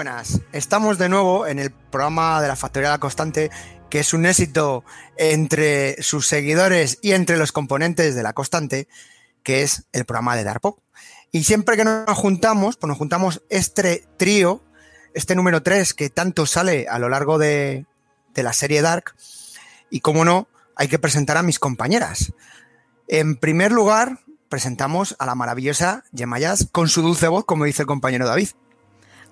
buenas. Estamos de nuevo en el programa de la Factoría de la Constante, que es un éxito entre sus seguidores y entre los componentes de la Constante, que es el programa de Darpo. Y siempre que nos juntamos, pues nos juntamos este trío, este número 3 que tanto sale a lo largo de, de la serie Dark. Y como no, hay que presentar a mis compañeras. En primer lugar, presentamos a la maravillosa Yemayas con su dulce voz, como dice el compañero David.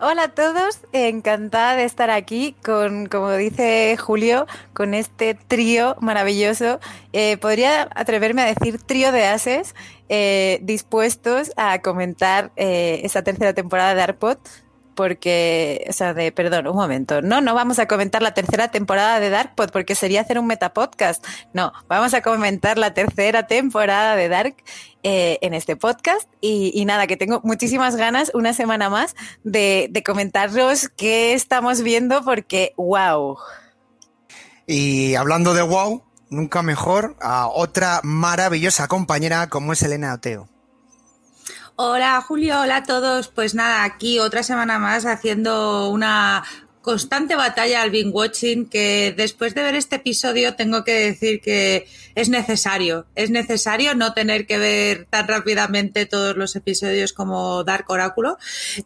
Hola a todos, encantada de estar aquí con, como dice Julio, con este trío maravilloso. Eh, podría atreverme a decir trío de ases eh, dispuestos a comentar eh, esa tercera temporada de Arpot porque, o sea, de, perdón, un momento, no, no vamos a comentar la tercera temporada de Darkpod porque sería hacer un metapodcast. No, vamos a comentar la tercera temporada de Dark eh, en este podcast y, nada, que tengo muchísimas ganas una semana más de, de comentaros qué estamos viendo porque, wow. Y hablando de wow, nunca mejor a otra maravillosa compañera como es Elena Oteo. Hola Julio, hola a todos. Pues nada, aquí otra semana más haciendo una constante batalla al binge watching que después de ver este episodio tengo que decir que es necesario, es necesario no tener que ver tan rápidamente todos los episodios como Dark Oráculo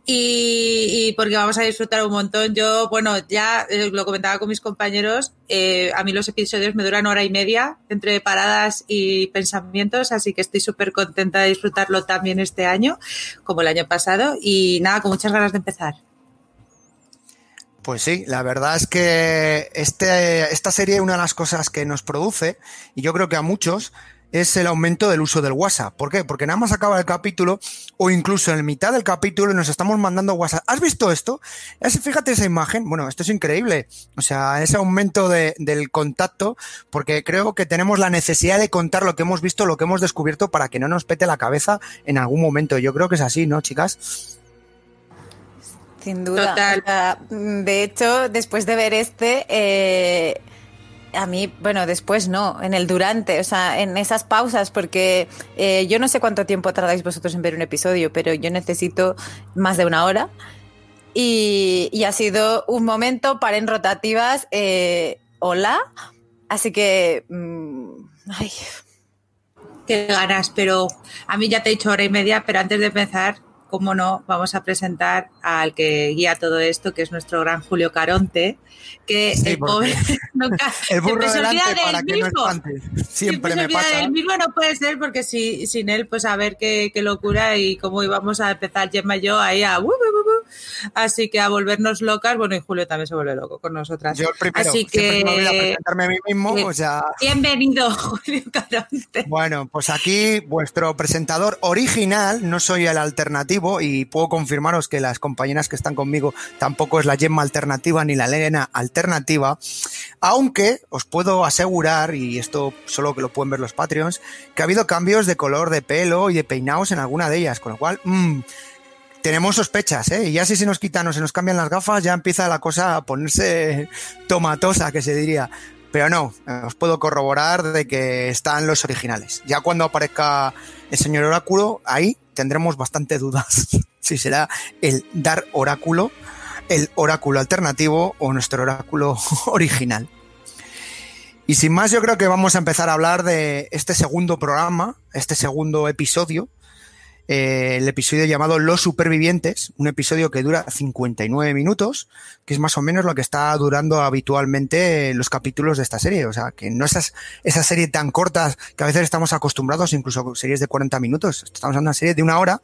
y, porque vamos a disfrutar un montón. Yo, bueno, ya eh, lo comentaba con mis compañeros, eh, a mí los episodios me duran hora y media entre paradas y pensamientos, así que estoy súper contenta de disfrutarlo también este año, como el año pasado, y nada, con muchas ganas de empezar. Pues sí, la verdad es que este, esta serie, una de las cosas que nos produce, y yo creo que a muchos, es el aumento del uso del WhatsApp. ¿Por qué? Porque nada más acaba el capítulo o incluso en mitad del capítulo nos estamos mandando WhatsApp. ¿Has visto esto? fíjate esa imagen. Bueno, esto es increíble. O sea, ese aumento del contacto, porque creo que tenemos la necesidad de contar lo que hemos visto, lo que hemos descubierto para que no nos pete la cabeza en algún momento. Yo creo que es así, ¿no, chicas? Sin duda. de hecho, después de ver este, eh, a mí, bueno, después no, en el durante, o sea, en esas pausas, porque eh, yo no sé cuánto tiempo tardáis vosotros en ver un episodio, pero yo necesito más de una hora. Y, ha sido un momento para en rotativas, eh, hola. Así que, mm, ay. Qué ganas, pero a mí ya te he dicho hora y media, pero antes de empezar, cómo no, vamos a presentar al que guía todo esto, que es nuestro gran Julio Caronte, que el pobre nunca el burro se olvida del mismo. siempre, me pasa. del mismo no puede ser porque si, sin él, pues a ver qué, qué locura y cómo íbamos a empezar Gemma y yo ahí a... Así que a volvernos locas, bueno, y Julio también se vuelve loco con nosotras. Yo primero, Así que me voy a presentarme a mí mismo, o sea... Bienvenido, Julio Caronte. Bueno, pues aquí vuestro presentador original, no soy el alternativo, y puedo confirmaros que las compañeras que están conmigo tampoco es la Gemma alternativa ni la Elena alternativa, aunque os puedo asegurar, y esto solo que lo pueden ver los Patreons, que ha habido cambios de color de pelo y de peinados en alguna de ellas, con lo cual... Mm, tenemos sospechas, ¿eh? Y ya si se nos quitan o se nos cambian las gafas, ya empieza la cosa a ponerse tomatosa, que se diría. Pero no, os puedo corroborar de que están los originales. Ya cuando aparezca el señor Oráculo, ahí tendremos bastante dudas si será el dar oráculo, el oráculo alternativo o nuestro oráculo original. Y sin más, yo creo que vamos a empezar a hablar de este segundo programa, este segundo episodio, eh, el episodio llamado Los Supervivientes, un episodio que dura 59 minutos, que es más o menos lo que está durando habitualmente los capítulos de esta serie. O sea, que no es esa serie tan corta que a veces estamos acostumbrados, incluso series de 40 minutos. Estamos en una serie de una hora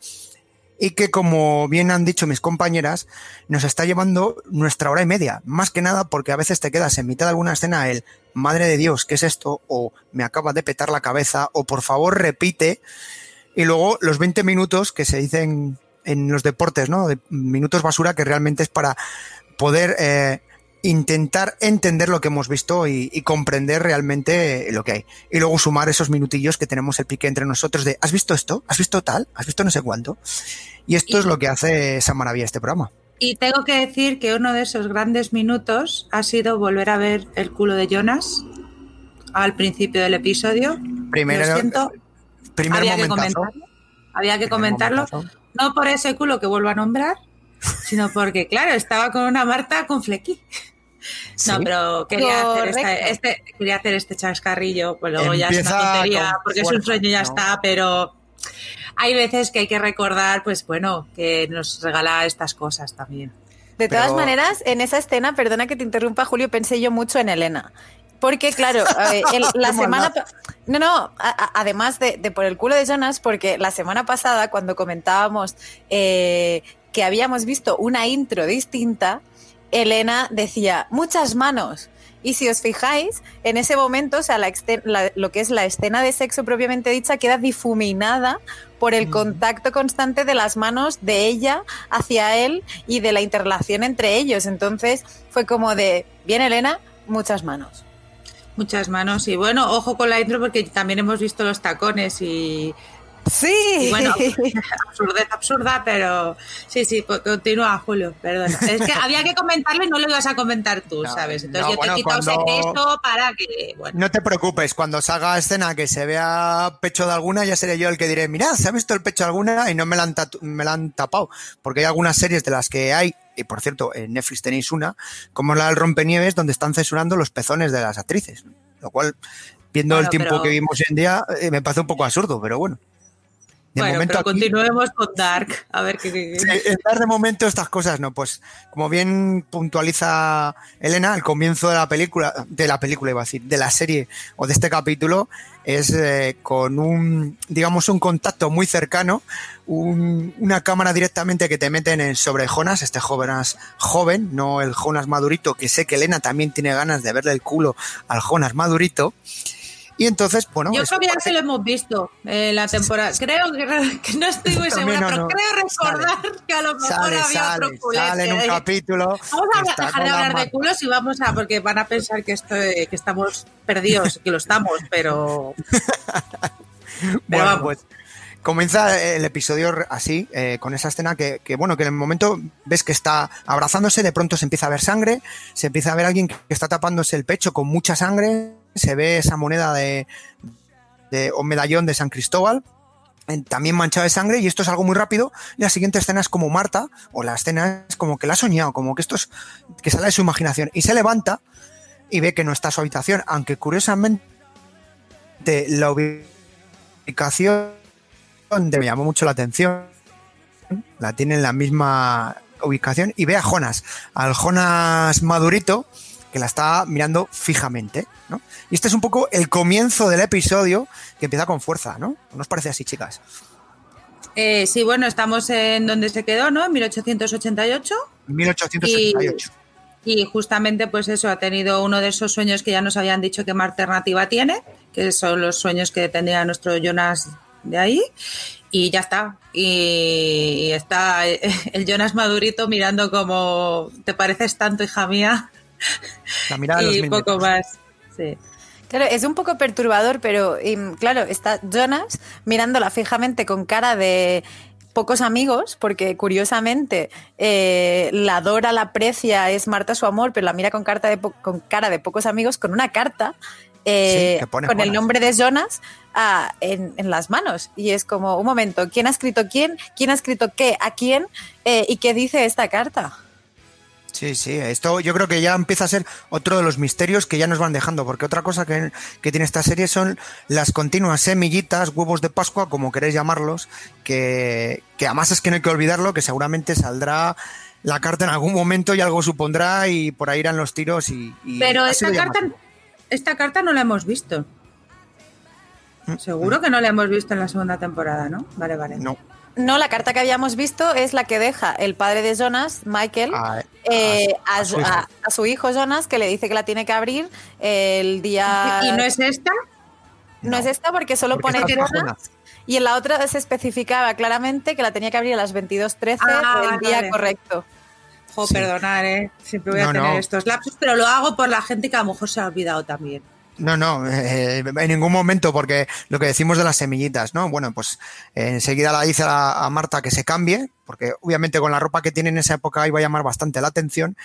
y que, como bien han dicho mis compañeras, nos está llevando nuestra hora y media. Más que nada porque a veces te quedas en mitad de alguna escena el madre de Dios, ¿qué es esto? O me acaba de petar la cabeza, o por favor repite. Y luego los 20 minutos que se dicen en los deportes, ¿no? De minutos basura que realmente es para poder eh, intentar entender lo que hemos visto y, comprender realmente lo que hay. Y luego sumar esos minutillos que tenemos el pique entre nosotros de ¿has visto esto? ¿Has visto tal? ¿Has visto no sé cuánto? Y esto es lo que hace esa maravilla este programa. Y tengo que decir que uno de esos grandes minutos ha sido volver a ver el culo de Jonas al principio del episodio. Primero, había que comentarlo. Había que comentarlo. No por ese culo que vuelvo a nombrar, sino porque, claro, estaba con una Marta con flequi. No, pero quería hacer, este, quería hacer este chascarrillo, pues luego ya es una tontería, porque es un sueño y ya está, pero hay veces que hay que recordar, pues bueno, que nos regala estas cosas también. De todas maneras, en esa escena, perdona que te interrumpa, Julio, pensé yo mucho en Elena. Porque, claro, la semana. No, no, además de, por el culo de Jonas, porque la semana pasada, cuando comentábamos eh, que habíamos visto una intro distinta, Elena decía, muchas manos. Y si os fijáis, en ese momento, o sea, lo que es la escena de sexo propiamente dicha queda difuminada por el contacto constante de las manos de ella hacia él y de la interrelación entre ellos. Entonces fue como de, bien Elena, muchas manos. Muchas manos. Y bueno, ojo con la intro porque también hemos visto los tacones y Sí. bueno, absurdez absurda, pero sí, sí, continúa, Julio, perdona. Es que había que comentarlo y no lo ibas a comentar tú, ¿sabes? Entonces yo te he quitado cuando... para que. No te preocupes, cuando salga escena que se vea pecho de alguna, ya seré yo el que diré, mira, se ha visto el pecho de alguna y no me la han, me la han tapado. Porque hay algunas series de las que hay y por cierto, en Netflix tenéis una, como la del Rompenieves, donde están censurando los pezones de las actrices. Lo cual, viendo el tiempo que vivimos hoy en día, eh, me parece un poco absurdo, pero bueno bueno, pero continuemos con Dark. A ver qué. en Dark de momento estas cosas no. Pues como bien puntualiza Elena, el comienzo de la película, de la película iba a decir, de la serie o de este capítulo es eh, con un, digamos, un contacto muy cercano, una cámara directamente que te meten en sobre Jonas, este Jonas joven, no el Jonas madurito, que sé que Elena también tiene ganas de verle el culo al Jonas madurito. Y entonces, bueno. Yo creo que ya se lo hemos visto en la temporada. Creo que, no estoy muy segura, pero creo recordar que a lo mejor había otro culete. Sale en un capítulo. Vamos a dejar de hablar de culos y vamos a. Porque van a pensar que, esto, que estamos perdidos, que lo estamos, pero. pero bueno, pues comienza el episodio así, eh, con esa escena que, que, bueno, que en el momento ves que está abrazándose, de pronto se empieza a ver sangre, se empieza a ver a alguien que está tapándose el pecho con mucha sangre, se ve esa moneda de, de o medallón de San Cristóbal, también manchado de sangre, y esto es algo muy rápido. Y la siguiente escena es como Marta, o la escena es como que la ha soñado, como que esto es que sale de su imaginación, y se levanta y ve que no está su habitación, aunque curiosamente la ubicación me llamó mucho la atención, la tiene en la misma ubicación, y ve a Jonas, al Jonas madurito, que la está mirando fijamente, ¿no? Y este es un poco el comienzo del episodio que empieza con fuerza, ¿no? ¿No os parece así, chicas? Eh, sí, bueno, estamos en donde se quedó, ¿no? En 1888. 1888. Y, justamente, pues eso, ha tenido uno de esos sueños que ya nos habían dicho que más alternativa tiene, que son los sueños que tendría nuestro Jonas de ahí. Y ya está. Y, está el Jonas Madurito mirando como, ¿te pareces tanto, hija mía? La mirada y poco más. Sí. Claro, es un poco perturbador, pero claro, está Jonas mirándola fijamente con cara de pocos amigos, porque curiosamente eh, la adora, la aprecia, es Marta su amor, pero la mira con, carta de con cara de pocos amigos, con una carta eh, con el nombre de Jonas ah, en, las manos. Y es como, un momento, ¿quién ha escrito quién? ¿Quién ha escrito qué? ¿A quién? Eh, ¿Y qué dice esta carta? Sí, sí, esto yo creo que ya empieza a ser otro de los misterios que ya nos van dejando, porque otra cosa que, tiene esta serie son las continuas semillitas, huevos de Pascua, como queréis llamarlos, que, que además es que no hay que olvidarlo, que seguramente saldrá la carta en algún momento y algo supondrá y por ahí irán los tiros y... Pero esta carta, esta carta no la hemos visto. Mm, Seguro mm. que no la hemos visto en la segunda temporada, ¿no? Vale, vale. No. No, la carta que habíamos visto es la que deja el padre de Jonas, Michael, a, eh, su hijo Jonas, que le dice que la tiene que abrir el día... ¿Y no es esta? No, es esta porque solo pone Jonas. Y en la otra se especificaba claramente que la tenía que abrir a las 22.13 ah, el día correcto. Jo, perdonar, ¿eh? Siempre voy a tener estos lapsos, pero lo hago por la gente que a lo mejor se ha olvidado también. No, no, eh, en ningún momento, porque lo que decimos de las semillitas, ¿no? Bueno, pues eh, enseguida la dice a, Marta que se cambie, porque obviamente con la ropa que tiene en esa época iba a llamar bastante la atención.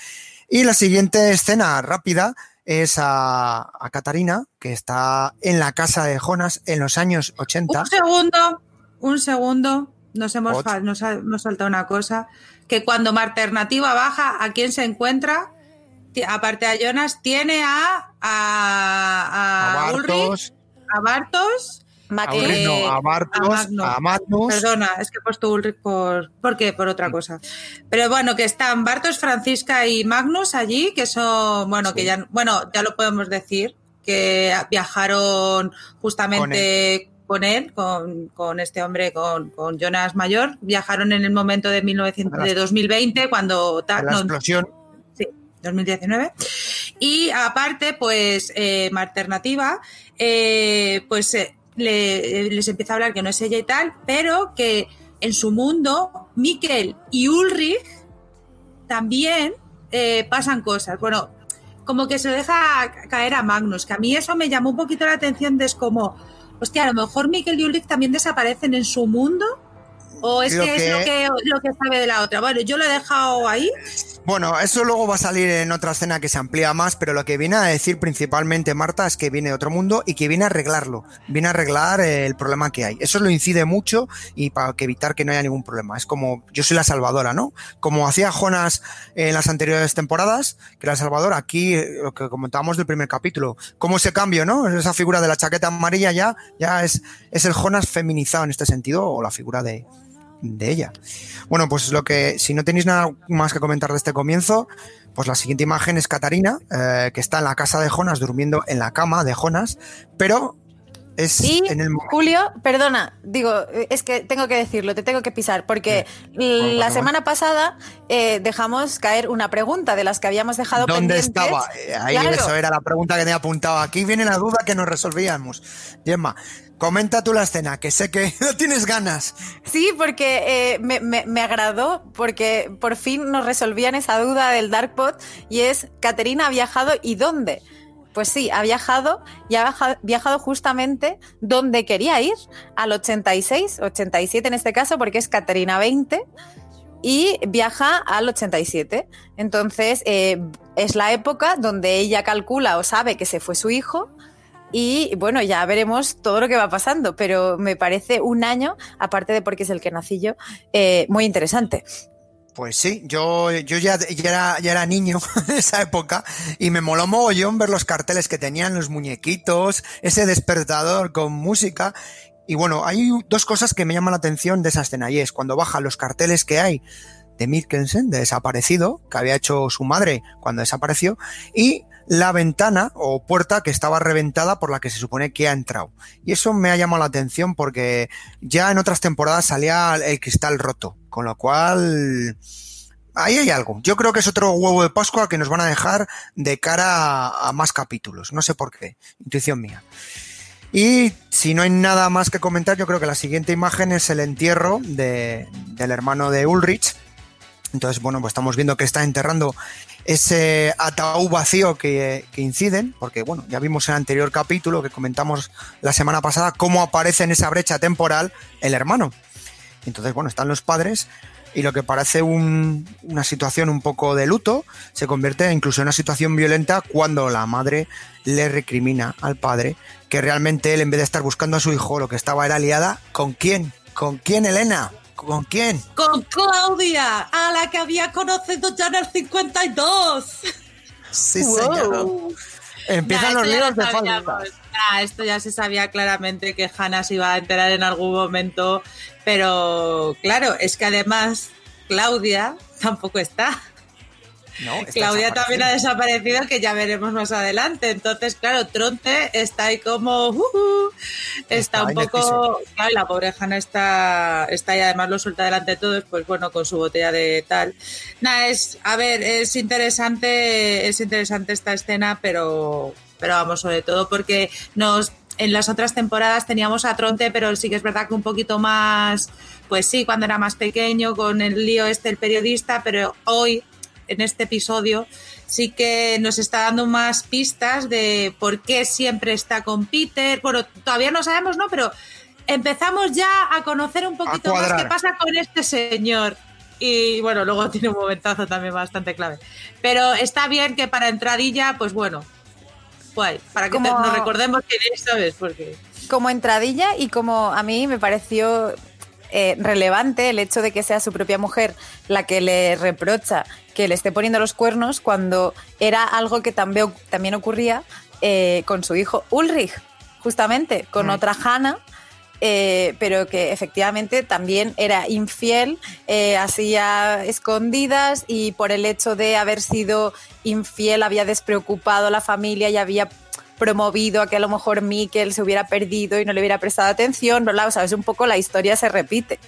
Y la siguiente escena rápida es a, a Catarina, que está en la casa de Jonas en los años 80. Un segundo, un segundo, nos hemos, nos, nos saltado una cosa. que cuando Alternativa baja, ¿a quién se encuentra? Aparte de Jonas, tiene a, a, a, Ulrich, a Bartos a, eh, a, Bartos, a, Magnus. Perdona, es que he puesto Ulrich por, ¿por qué? Por otra cosa. Pero bueno, que están Bartos, Francisca y Magnus allí, que son, bueno, que ya, bueno, ya lo podemos decir, que viajaron justamente con él, con, con, este hombre, con, con, Jonas Mayor, viajaron en el momento de, 1900, de 2020, cuando... La explosión. Sí, 2019. Y aparte, pues, eh, alternativa, eh, pues... Eh, les empieza a hablar que no es ella y tal, pero que en su mundo, Mikkel y Ulrich también eh, pasan cosas. Bueno, como que se deja caer a Magnus, que a mí eso me llamó un poquito la atención, de es como, hostia, a lo mejor Mikkel y Ulrich también desaparecen en su mundo ¿O es que, es lo que, lo que sabe de la otra? Bueno, yo lo he dejado ahí. Bueno, eso luego va a salir en otra escena que se amplía más, pero lo que viene a decir principalmente Marta es que viene de otro mundo y que viene a arreglarlo, viene a arreglar el problema que hay. Eso lo incide mucho y para evitar que no haya ningún problema. Es como, yo soy la salvadora, ¿no? Como hacía Jonas en las anteriores temporadas, que era el salvador, aquí lo que comentábamos del primer capítulo, cómo ese cambio, ¿no? Esa figura de la chaqueta amarilla ya, ya es, es el Jonas feminizado en este sentido, o la figura de, de ella. Bueno, pues lo que, si no tenéis nada más que comentar de este comienzo, pues la siguiente imagen es Catarina, eh, que está en la casa de Jonas, durmiendo en la cama de Jonas, pero es en el... Julio, perdona, digo, es que tengo que decirlo, te tengo que pisar, porque la semana pasada eh, dejamos caer una pregunta de las que habíamos dejado ¿Dónde estaba? Eh, ahí eso era la pregunta que tenía apuntado. Aquí viene la duda que nos resolvíamos. Gemma, Comenta tú la escena, que sé que no tienes ganas. Sí, porque eh, me, agradó, porque por fin nos resolvían esa duda del Darkpot y es, ¿Caterina ha viajado y dónde? Pues sí, ha viajado y ha viajado justamente donde quería ir, al 86, 87 en este caso, porque es Caterina 20 y viaja al 87. Entonces, eh, es la época donde ella calcula o sabe que se fue su hijo y bueno, ya veremos todo lo que va pasando, pero me parece un año, aparte de porque es el que nací yo, eh, muy interesante. Pues sí, yo, yo ya, ya, era, ya era niño en esa época y me moló mogollón ver los carteles que tenían, los muñequitos, ese despertador con música. Y bueno, hay dos cosas que me llaman la atención de esa escena y es cuando bajan los carteles que hay de Mikkelsen, de desaparecido, que había hecho su madre cuando desapareció, y la ventana o puerta que estaba reventada por la que se supone que ha entrado. Y eso me ha llamado la atención porque ya en otras temporadas salía el cristal roto, con lo cual ahí hay algo. Yo creo que es otro huevo de Pascua que nos van a dejar de cara a, más capítulos. No sé por qué. Intuición mía. Y si no hay nada más que comentar, yo creo que la siguiente imagen es el entierro de, del hermano de Ulrich. Entonces, bueno, pues estamos viendo que está enterrando ese ataúd vacío que, inciden, porque bueno, ya vimos en el anterior capítulo que comentamos la semana pasada cómo aparece en esa brecha temporal el hermano. Entonces, bueno, están los padres y lo que parece una situación un poco de luto se convierte incluso en una situación violenta cuando la madre le recrimina al padre que realmente él en vez de estar buscando a su hijo lo que estaba era aliada con quién, con quién Elena. ¿Con quién? Con Claudia, a la que había conocido ya en el 52. Sí, señor. Empiezan los líos de falta. esto ya se sabía claramente que Hannah se iba a enterar en algún momento, pero claro, es que además Claudia tampoco está. Claudia también ha desaparecido, que ya veremos más adelante. Entonces, claro, Tronte está ahí como. Uh, uh, está, un poco. Claro, la pobre Hanna está, está y además lo suelta delante de todos, pues bueno, con su botella de tal. Nada, es. A ver, es interesante, es interesante esta escena, pero. Pero vamos, sobre todo porque nos. En las otras temporadas teníamos a Tronte, pero sí que es verdad que un poquito más, pues sí, cuando era más pequeño, con el lío este, el periodista, pero hoy en este episodio sí que nos está dando más pistas de por qué siempre está con Peter. Bueno, todavía no sabemos, ¿no? Pero empezamos ya a conocer un poquito más qué pasa con este señor. Y bueno, luego tiene un momentazo también bastante clave. Pero está bien que para entradilla, pues bueno, guay, para que nos recordemos quién es, ¿sabes? Porque... Como entradilla y como a mí me pareció eh, relevante el hecho de que sea su propia mujer la que le reprocha que le esté poniendo los cuernos cuando era algo que también, también ocurría eh, con su hijo Ulrich, justamente, con otra Hannah. Eh, pero que efectivamente también era infiel, hacía escondidas y por el hecho de haber sido infiel había despreocupado a la familia y había promovido a que a lo mejor Mikkel se hubiera perdido y no le hubiera prestado atención, ¿verdad? O sea, es un poco la historia se repite.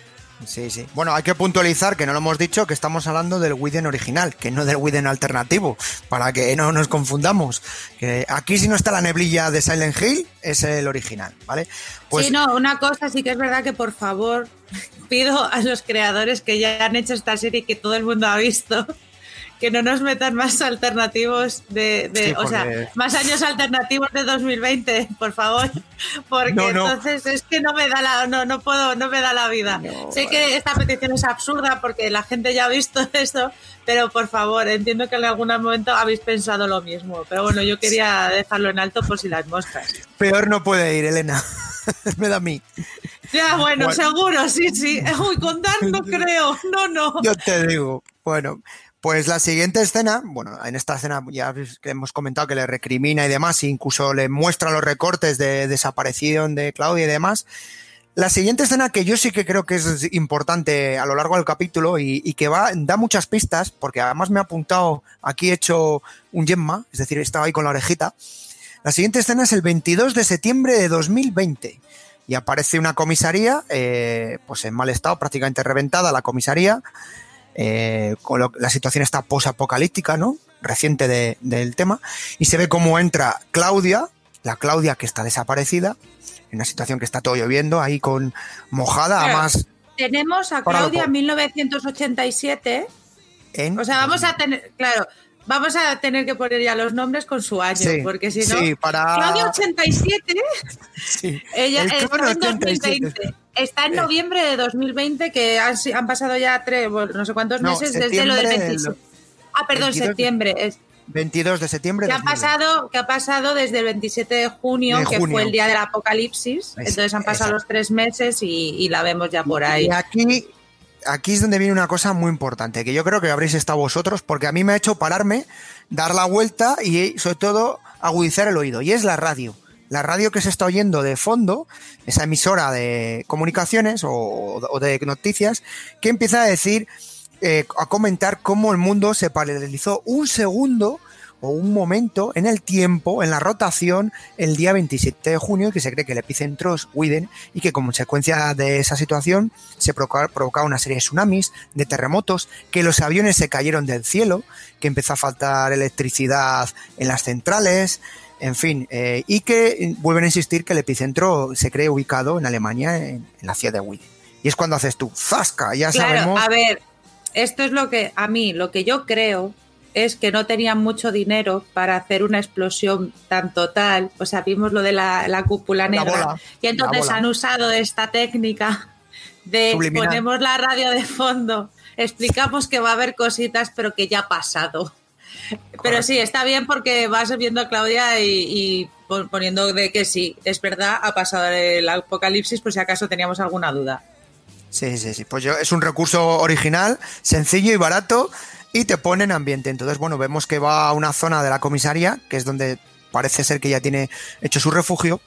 Sí, sí. Bueno, hay que puntualizar que no lo hemos dicho, que estamos hablando del Widen original, que no del Widen alternativo, para que no nos confundamos. Que aquí si no está la neblilla de Silent Hill, es el original, ¿vale? Pues... Sí, no, una cosa sí que es verdad que por favor pido a los creadores que ya han hecho esta serie que todo el mundo ha visto, que no nos metan más alternativos de, o sea, más años alternativos de 2020, por favor, porque entonces es que no me da la, no, no puedo, no me da la vida. sé que esta petición es absurda porque la gente ya ha visto esto, pero por favor, entiendo que en algún momento habéis pensado lo mismo, pero bueno, yo quería dejarlo en alto por si las moscas. Peor no puede ir, Elena. me da a mí. Ya, bueno, seguro, sí, sí. Uy, contar no creo, no, no. Yo te digo, bueno, pues la siguiente escena, bueno, en esta escena ya hemos comentado que le recrimina y demás, incluso le muestra los recortes de desaparición de Claudia y demás. La siguiente escena que yo sí que creo que es importante a lo largo del capítulo y, que va, da muchas pistas, porque además me ha apuntado, aquí he hecho un gemma, es decir, estaba ahí con la orejita. La siguiente escena es el 22 de septiembre de 2020 y aparece una comisaría, eh, pues en mal estado, prácticamente reventada la comisaría, eh, la situación está posapocalíptica, ¿no? Reciente del tema, y se ve cómo entra Claudia, la Claudia que está desaparecida, en una situación que está todo lloviendo, ahí con mojada, además. Tenemos a Claudia en 1987. o sea, vamos a tener, claro, vamos a tener que poner ya los nombres con su año, porque si no. Sí, para... Claudia 87, sí. ella está en 2020. Está en noviembre de 2020, que han, han pasado ya tres, no sé cuántos meses desde lo del 26. Ah, perdón, septiembre. Es, 22 de septiembre. ¿Qué ha, pasado, que ha pasado desde el 27 de junio, que fue el día del apocalipsis. Entonces han pasado los tres meses y, la vemos ya por ahí. Y aquí, aquí es donde viene una cosa muy importante, que yo creo que habréis estado vosotros, porque a mí me ha hecho pararme, dar la vuelta y sobre todo agudizar el oído. Y es la radio la radio que se está oyendo de fondo, esa emisora de comunicaciones o, de noticias, que empieza a decir, eh, a comentar cómo el mundo se paralizó un segundo o un momento en el tiempo, en la rotación, el día 27 de junio, que se cree que el epicentro es Widen y que como consecuencia de esa situación se provocaba una serie de tsunamis, de terremotos, que los aviones se cayeron del cielo, que empezó a faltar electricidad en las centrales, en fin, eh, y que vuelven a insistir que el epicentro se cree ubicado en Alemania, en, la ciudad de Wien. Y es cuando haces tú, ¡zasca! Ya claro, A ver, esto es lo que a mí, lo que yo creo es que no tenían mucho dinero para hacer una explosión tan total. O sea, vimos lo de la, cúpula negra. y entonces han usado esta técnica de ponemos la radio de fondo, explicamos que va a haber cositas, pero que ya ha pasado. Pero sí, está bien porque vas viendo a Claudia y, poniendo de que sí, es verdad, ha pasado el apocalipsis por si acaso teníamos alguna duda. Sí, sí, sí. Pues yo, es un recurso original, sencillo y barato y te pone en ambiente. Entonces, bueno, vemos que va a una zona de la comisaría, que es donde parece ser que ya tiene hecho su refugio.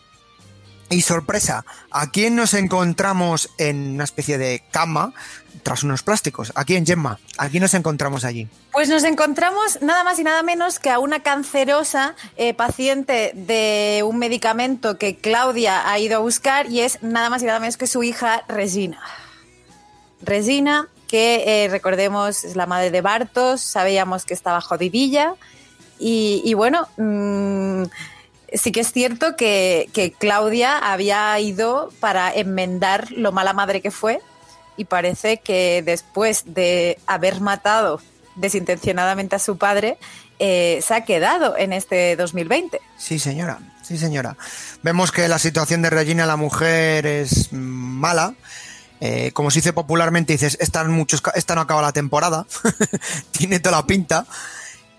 Y sorpresa, ¿a quién nos encontramos en una especie de cama tras unos plásticos. Aquí en Gemma, aquí nos encontramos allí. Pues nos encontramos nada más y nada menos que a una cancerosa eh, paciente de un medicamento que Claudia ha ido a buscar y es nada más y nada menos que su hija Regina. Regina, que eh, recordemos es la madre de Bartos, sabíamos que estaba jodidilla y, bueno, mm, sí que es cierto que, que Claudia había ido para enmendar lo mala madre que fue y parece que después de haber matado desintencionadamente a su padre, eh, se ha quedado en este 2020. Sí, señora, sí, señora. Vemos que la situación de Regina, la mujer, es mala. Eh, como se dice popularmente, dices, esta, muchos, esta no acaba la temporada, tiene toda la pinta,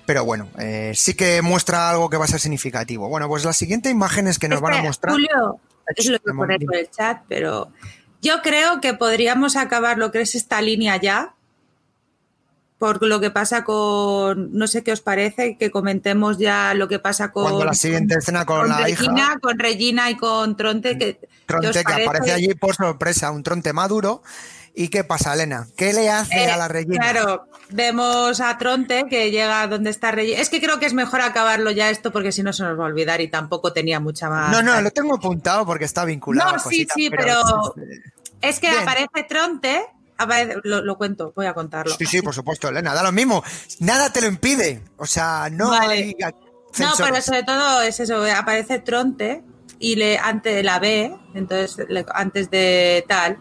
pero bueno, eh, sí que muestra algo que va a ser significativo. Bueno, pues la siguiente imagen es que nos van a mostrar... Julio, es lo que pone por el chat, pero Yo creo que podríamos acabar lo que es esta línea ya, por lo que pasa con, no sé qué os parece, que comentemos ya lo que pasa con... Cuando la siguiente escena con, la Regina, hija. Con Regina y con Tronte. Que, Tronte que aparece allí por sorpresa, un Tronte maduro. ¿Y qué pasa, Elena? ¿Qué le hace Eh, a la Regina? Claro, vemos a Tronte que llega donde está Regina. Es que creo que es mejor acabarlo ya esto porque si no se nos va a olvidar y tampoco tenía mucha más... No, no, lo tengo apuntado porque está vinculado. No, a sí, cositas, sí, pero es que Bien. aparece Tronte, lo, lo cuento, voy a contarlo. Sí, sí, por supuesto, Elena, da lo mismo. Nada te lo impide. O sea, no Vale. hay No, pero sobre todo es eso, aparece Tronte y le antes la ve, entonces le- antes de tal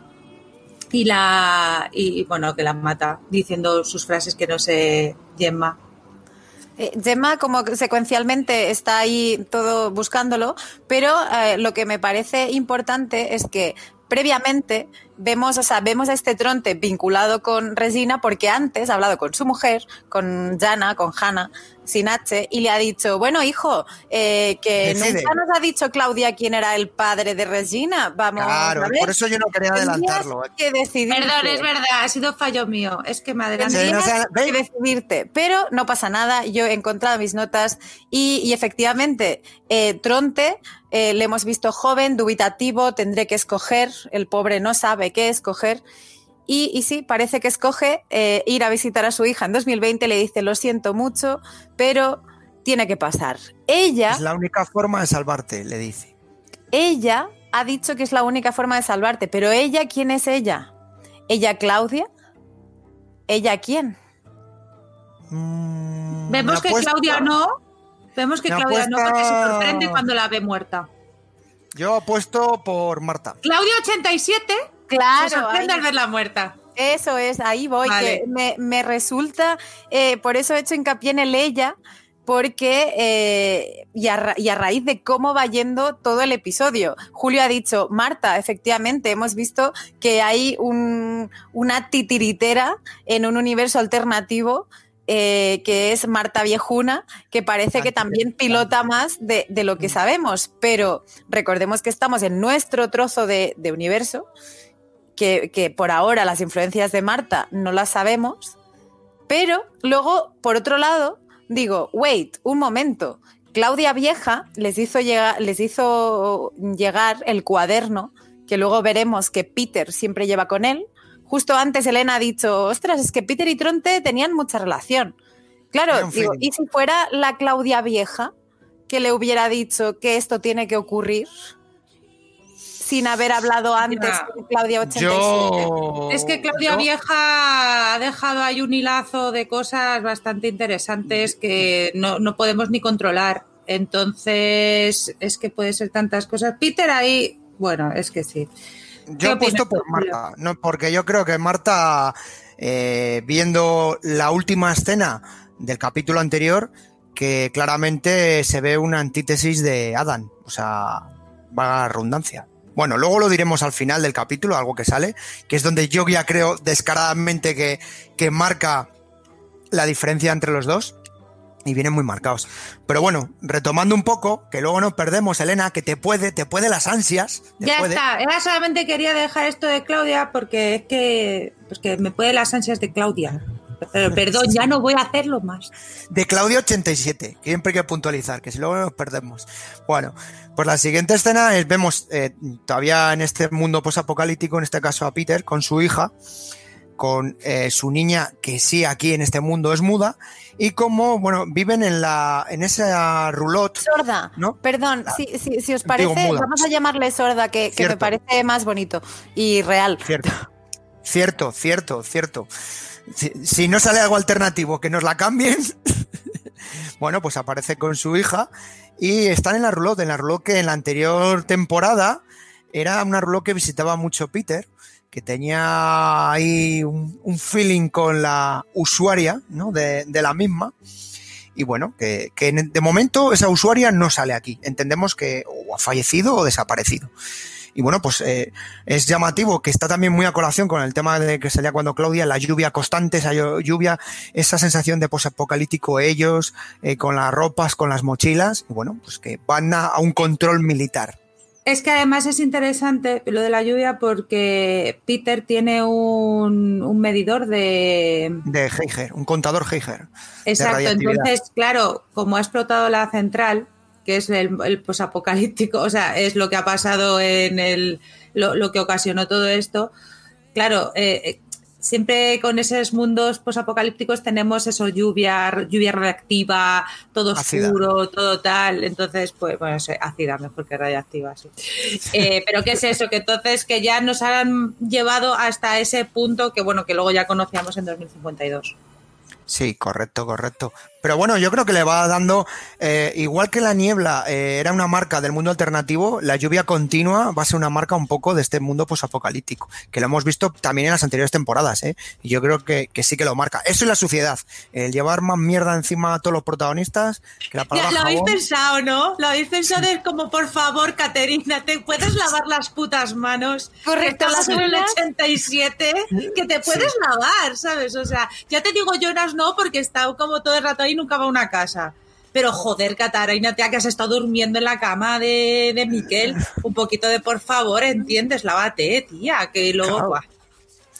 y la y bueno que la mata diciendo sus frases que no sé Gemma. Eh, Gemma como que secuencialmente está ahí todo buscándolo, pero eh, lo que me parece importante es que previamente vemos, o sea, vemos a este tronte vinculado con Resina porque antes ha hablado con su mujer, con Jana, con Hanna, sin H, y le ha dicho, bueno, hijo, eh, que Decide. nunca nos ha dicho Claudia quién era el padre de Resina. Vamos Claro, a ver. por eso yo no quería adelantarlo. eh. que. Perdón, es verdad, ha sido fallo mío, es que me adelanté. No que decidirte, pero no pasa nada. Yo he encontrado mis notas y, y efectivamente, eh, Tronte eh, le hemos visto joven, dubitativo, tendré que escoger. El pobre no sabe qué escoger. Y, y sí, parece que escoge eh, ir a visitar a su hija en 2020. Le dice, lo siento mucho, pero tiene que pasar. Ella, Es la única forma de salvarte, le dice. ella ha dicho que es la única forma de salvarte, pero ella, ¿quién es ella? ¿Ella Claudia? ¿Ella quién? Mm, Vemos que Claudia no, vemos que Claudia no porque se sorprende cuando la ve muerta. Yo apuesto por Marta. Claudia 87 Claro, se sorprende ahí- al verla muerta. Eso es, ahí voy, Vale. que me, me resulta, eh, por eso he hecho hincapié en el ella, porque, eh, y, a, y a raíz de cómo va yendo todo el episodio. Julio ha dicho, Marta, efectivamente, hemos visto que hay un- una titiritera en un universo alternativo. eh, que es Marta Viejuna, que parece que también pilota más de, de lo que sabemos, pero recordemos que estamos en nuestro trozo de, de universo, que, que por ahora las influencias de Marta no las sabemos, pero luego, por otro lado, digo, wait, un momento, Claudia Vieja les hizo, llegar, les hizo llegar el cuaderno, que luego veremos que Peter siempre lleva con él. Justo antes Elena ha dicho, ostras, es que Peter y Tronte tenían mucha relación. Claro, digo. ¿y si fuera la Claudia Vieja que le hubiera dicho que esto tiene que ocurrir? Sin haber hablado antes con Claudia 87. Yo. Es que Claudia yo- Vieja ha dejado ahí un hilazo de cosas bastante interesantes que no, no podemos ni controlar. Entonces, es que puede ser tantas cosas. Peter ahí, bueno, es que sí. Yo ¿Qué apuesto por? Marta, no, porque yo creo que Marta, eh, viendo la última escena del capítulo anterior, que claramente se ve una antítesis de Adam, o sea, va a redundancia. Bueno, luego lo diremos al final del capítulo, algo que sale, que es donde yo ya creo descaradamente que, que marca la diferencia entre los dos y vienen muy marcados. Pero bueno, retomando un poco, que luego nos perdemos, Elena, que te puede, te puede las ansias. te Ya puede. está. Era solamente quería dejar esto de Claudia porque es que, pues que me puede las ansias de Claudia. Pero perdón, ya no voy a hacerlo más. De Claudio 87, que siempre hay que puntualizar, que si luego nos perdemos. Bueno, pues la siguiente escena es, vemos eh, todavía en este mundo posapocalíptico, en este caso a Peter, con su hija, con eh, su niña, que sí aquí en este mundo es muda, y como, bueno, viven en la, en esa roulotte, Sorda, ¿no? perdón, si, si- si os parece, vamos a llamarle sorda, que, que me parece más bonito y real. Cierto. Cierto, cierto, cierto. Si, no sale algo alternativo, que nos la cambien. bueno, pues aparece con su hija y están en la roulotte, en la roulotte que en la anterior temporada era una roulotte que visitaba mucho Peter, que tenía ahí un, feeling con la usuaria ¿no? de, de la misma. Y bueno, que, que de momento esa usuaria no sale aquí. Entendemos que o ha fallecido o desaparecido. Y bueno, pues eh, es llamativo que está también muy a colación con el tema de que salía cuando Claudia, la lluvia constante, esa lluvia, esa sensación de posapocalíptico ellos, eh, con las ropas, con las mochilas, y bueno, pues que van a, a un control militar. Es que además es interesante lo de la lluvia porque Peter tiene un, medidor de... De Heiger, un contador Heiger. Exacto, entonces, claro, como ha explotado la central, que es el, posapocalíptico, o sea, es lo que ha pasado en el... lo, que ocasionó todo esto, claro, eh, siempre con esos mundos posapocalípticos tenemos eso, lluvia, lluvia reactiva, todo oscuro, todo tal. Entonces, pues, bueno, ácida mejor que radiactiva, sí. Eh, pero ¿qué es eso? Que entonces que ya nos han llevado hasta ese punto que, bueno, que luego ya conocíamos en 2052. Sí, correcto, correcto. Pero bueno, yo creo que le va dando, eh, igual que la niebla eh, era una marca del mundo alternativo, la lluvia continua va a ser una marca un poco de este mundo posapocalíptico, que lo hemos visto también en las anteriores temporadas, ¿eh? Y yo creo que, sí que lo marca. Eso es la suciedad, el llevar más mierda encima a todos los protagonistas. Que la lo habéis pensado, ¿no? Lo habéis pensado de como, por favor, Caterina, ¿te puedes lavar las putas manos? Correcto, las en el 87, que te puedes lavar, ¿sabes? O sea, ya te digo Jonas no, porque está como todo el rato y nunca va a una casa. Pero joder, Catarina, tía, que has estado durmiendo en la cama de, de Miquel. Un poquito de por favor, ¿entiendes? Lávate, tía, que luego.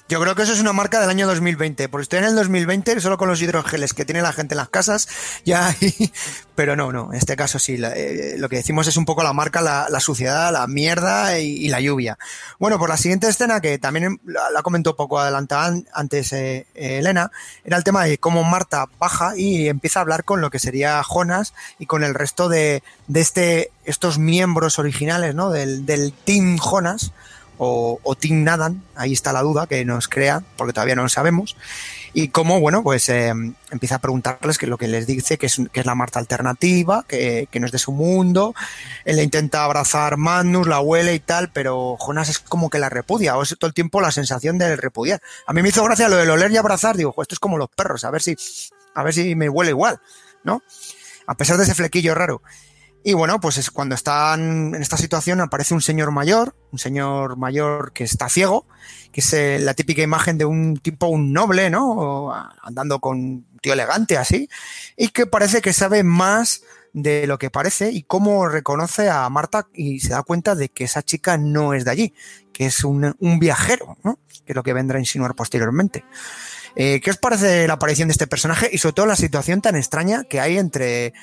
Yo creo que eso es una marca del año 2020, porque estoy en el 2020 solo con los hidrogeles que tiene la gente en las casas, ya, pero no, no, en este caso sí, eh, lo que decimos es un poco la marca, la, suciedad, la mierda y, la lluvia. Bueno, por la siguiente escena, que también la, comentó poco adelantada antes eh, eh, Elena, era el tema de cómo Marta baja y empieza a hablar con lo que sería Jonas y con el resto de, de este, estos miembros originales, ¿no? Del, del Team Jonas, o, o Tim Nadan, ahí está la duda que nos crea, porque todavía no lo sabemos, y cómo, bueno, pues eh, empieza a preguntarles que lo que les dice, que es, que es la Marta alternativa, que, que, no es de su mundo, él le intenta abrazar Magnus, la huele y tal, pero Jonas es como que la repudia, o es todo el tiempo la sensación de repudiar. A mí me hizo gracia lo del oler y abrazar, digo, esto es como los perros, a ver si, a ver si me huele igual, ¿no? A pesar de ese flequillo raro. Y bueno, pues es cuando están en esta situación aparece un señor mayor, un señor mayor que está ciego, que es eh, la típica imagen de un tipo, un noble, ¿no? Andando con un tío elegante así, y que parece que sabe más de lo que parece y cómo reconoce a Marta y se da cuenta de que esa chica no es de allí, que es un, viajero, ¿no? Que es lo que vendrá a insinuar posteriormente. Eh, ¿Qué os parece la aparición de este personaje y sobre todo la situación tan extraña que hay entre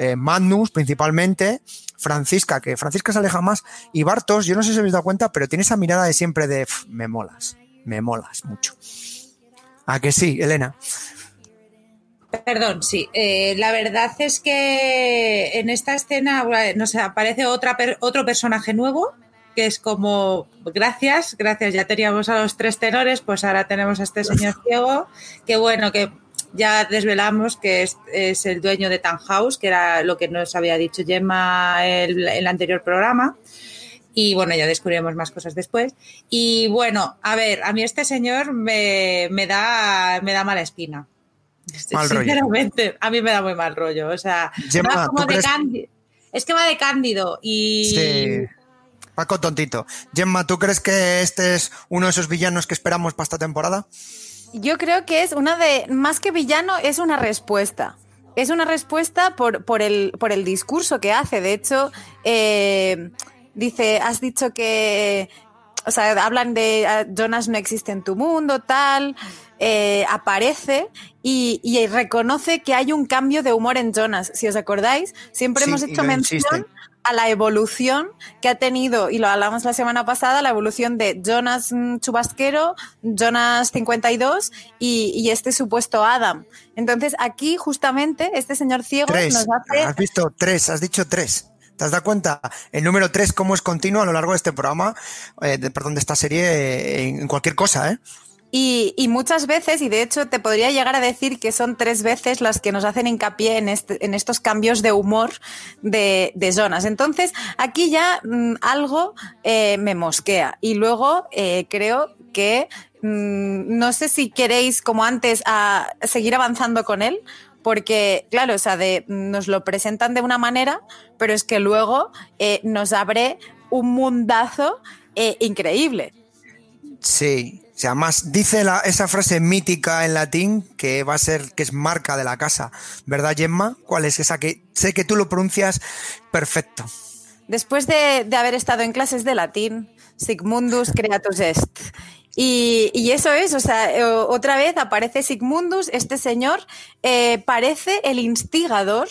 eh, Magnus principalmente, Francisca, que Francisca se aleja más, y Bartos, yo no sé si habéis dado cuenta, pero tiene esa mirada de siempre de me molas, me molas mucho. ¿A que sí, Elena? Perdón, sí. Eh, la verdad es que en esta escena no sé, aparece otra otro personaje nuevo, que es como, gracias, gracias, ya teníamos a los tres tenores, pues ahora tenemos a este señor ciego, que bueno, que ya desvelamos que es, el dueño de House, que era lo que nos había dicho Gemma en el, anterior programa. Y bueno, ya descubriremos más cosas después. Y bueno, a ver, a mí este señor me, da, me da mala espina. Sinceramente, a mí me da muy mal rollo. O sea, como de cándido. Es que va de cándido y. Sí. Paco tontito. Gemma, ¿tú crees que este es uno de esos villanos que esperamos para esta temporada? Yo creo que es una de, más que villano, es una respuesta. Es una respuesta por, por, el, por el discurso que hace. De hecho, eh, dice, has dicho que, o sea, hablan de ah, Jonas no existe en tu mundo, tal, eh, aparece y, y, reconoce que hay un cambio de humor en Jonas. Si os acordáis, siempre hemos hecho mención a la evolución que ha tenido, y lo hablamos la semana pasada, la evolución de Jonas mm, Chubasquero, Jonas 52 y, y este supuesto Adam. Entonces aquí justamente este señor ciego nos hace... Has visto tres, has dicho tres. ¿Te has dado cuenta? El número tres, cómo es continuo a lo largo de este programa, eh, de, perdón, de esta serie, eh, en cualquier cosa, ¿eh? Y, muchas veces, y de hecho te podría llegar a decir que son tres veces las que nos hacen hincapié en, este, en estos cambios de humor de, zonas. Entonces, aquí ya mm, algo eh, me mosquea. Y luego eh, creo que mm, no sé si queréis, como antes, a seguir avanzando con él. Porque, claro, o sea, de, nos lo presentan de una manera, pero es que luego eh, nos abre un mundazo increíble. Sí, sea, más dice esa frase mítica en latín que va a ser, que es marca de la casa, ¿verdad, Gemma? ¿Cuál es esa que sé que tú lo pronuncias perfecto? después de, de haber estado en clases de latín, Sigmundus creatus est. Y, y, eso es, o sea, otra vez aparece Sigmundus, este señor eh, parece el instigador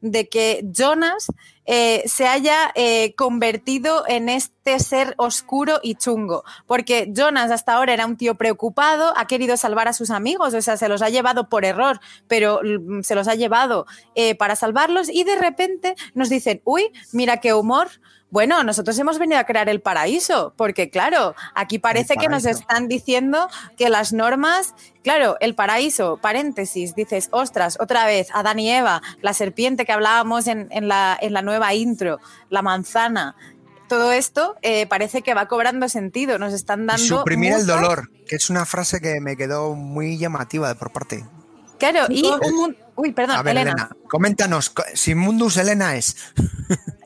de que Jonas eh, se haya eh, convertido en este ser oscuro y chungo. Porque Jonas hasta ahora era un tío preocupado, ha querido salvar a sus amigos, o sea, se los ha llevado por error, pero mm, se los ha llevado eh, para salvarlos y de repente nos dicen, uy, mira qué humor, bueno, nosotros hemos venido a crear el paraíso, porque claro, aquí parece que nos están diciendo que las normas, claro, el paraíso, paréntesis, dices, ostras, otra vez, Adán y Eva, la serpiente que hablábamos en, en, la, en la, nueva intro, la manzana. Todo esto eh, parece que va cobrando sentido, nos están dando... Y suprimir mucho... el dolor, que es una frase que me quedó muy llamativa por parte. Claro, y un... Uy, perdón, a ver, Elena. Elena. Coméntanos, si Mundus Elena es...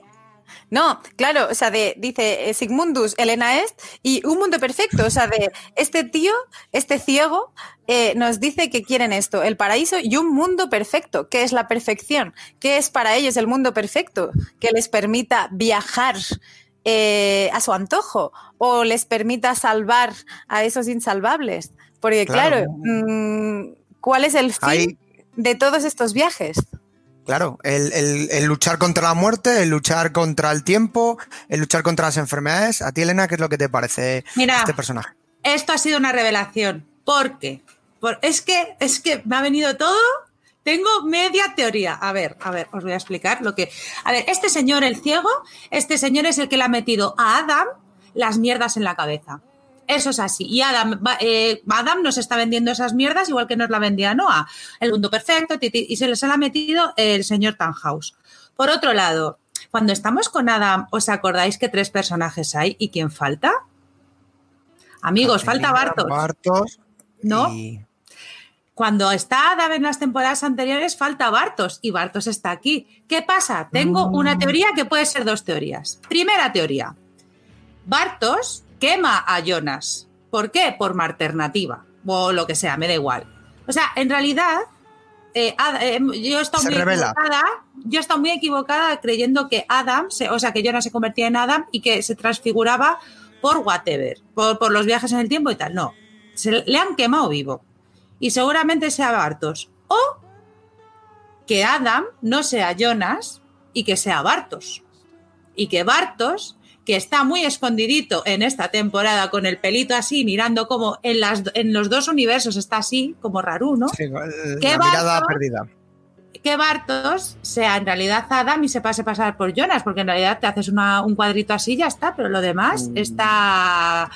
No, claro, o sea, de, dice Sigmundus, Elena Est, y un mundo perfecto, o sea, de este tío, este ciego, eh, nos dice que quieren esto, el paraíso y un mundo perfecto. ¿Qué es la perfección? ¿Qué es para ellos el mundo perfecto? Que les permita viajar eh, a su antojo o les permita salvar a esos insalvables. Porque, claro, claro mmm, ¿cuál es el fin Ahí... de todos estos viajes? Claro, el, el, el, luchar contra la muerte, el luchar contra el tiempo, el luchar contra las enfermedades. A ti, Elena, ¿qué es lo que te parece Mira, este personaje? Esto ha sido una revelación. ¿Por qué? Por, es, que, es que me ha venido todo. Tengo media teoría. A ver, a ver, os voy a explicar lo que. A ver, este señor, el ciego, este señor es el que le ha metido a Adam las mierdas en la cabeza. Eso es así. Y Adam, eh, Adam nos está vendiendo esas mierdas igual que nos la vendía Noah. El mundo perfecto, y se les ha metido el señor Tannhaus. Por otro lado, cuando estamos con Adam, ¿os acordáis que tres personajes hay y quién falta? Amigos, falta Bartos. Bartos ¿No? y- Cuando está Adam en las temporadas anteriores, falta Bartos y Bartos está aquí. ¿Qué pasa? Tengo una teoría que puede ser dos teorías. Primera teoría. Bartos quema a Jonas. ¿Por qué? Por alternativa o lo que sea, me da igual. O sea, en realidad, eh, Ad- eh, yo he estado Se muy revela. equivocada. Yo he estado muy equivocada creyendo que Adam, se- o sea, que Jonas se convertía en Adam y que se transfiguraba por whatever, por, por los viajes en el tiempo y tal. No, se le han quemado vivo. Y seguramente sea Bartos. O que Adam no sea Jonas y que sea Bartos. Y que Bartos, que está muy escondidito en esta temporada con el pelito así, mirando como en, las, en los dos universos está así, como raro, ¿no? Sí, ¿Qué la mirada perdida. Que Bartos sea en realidad Adam y se pase pasar por Jonas, porque en realidad te haces una- un cuadrito así y ya está, pero lo demás Mm. está,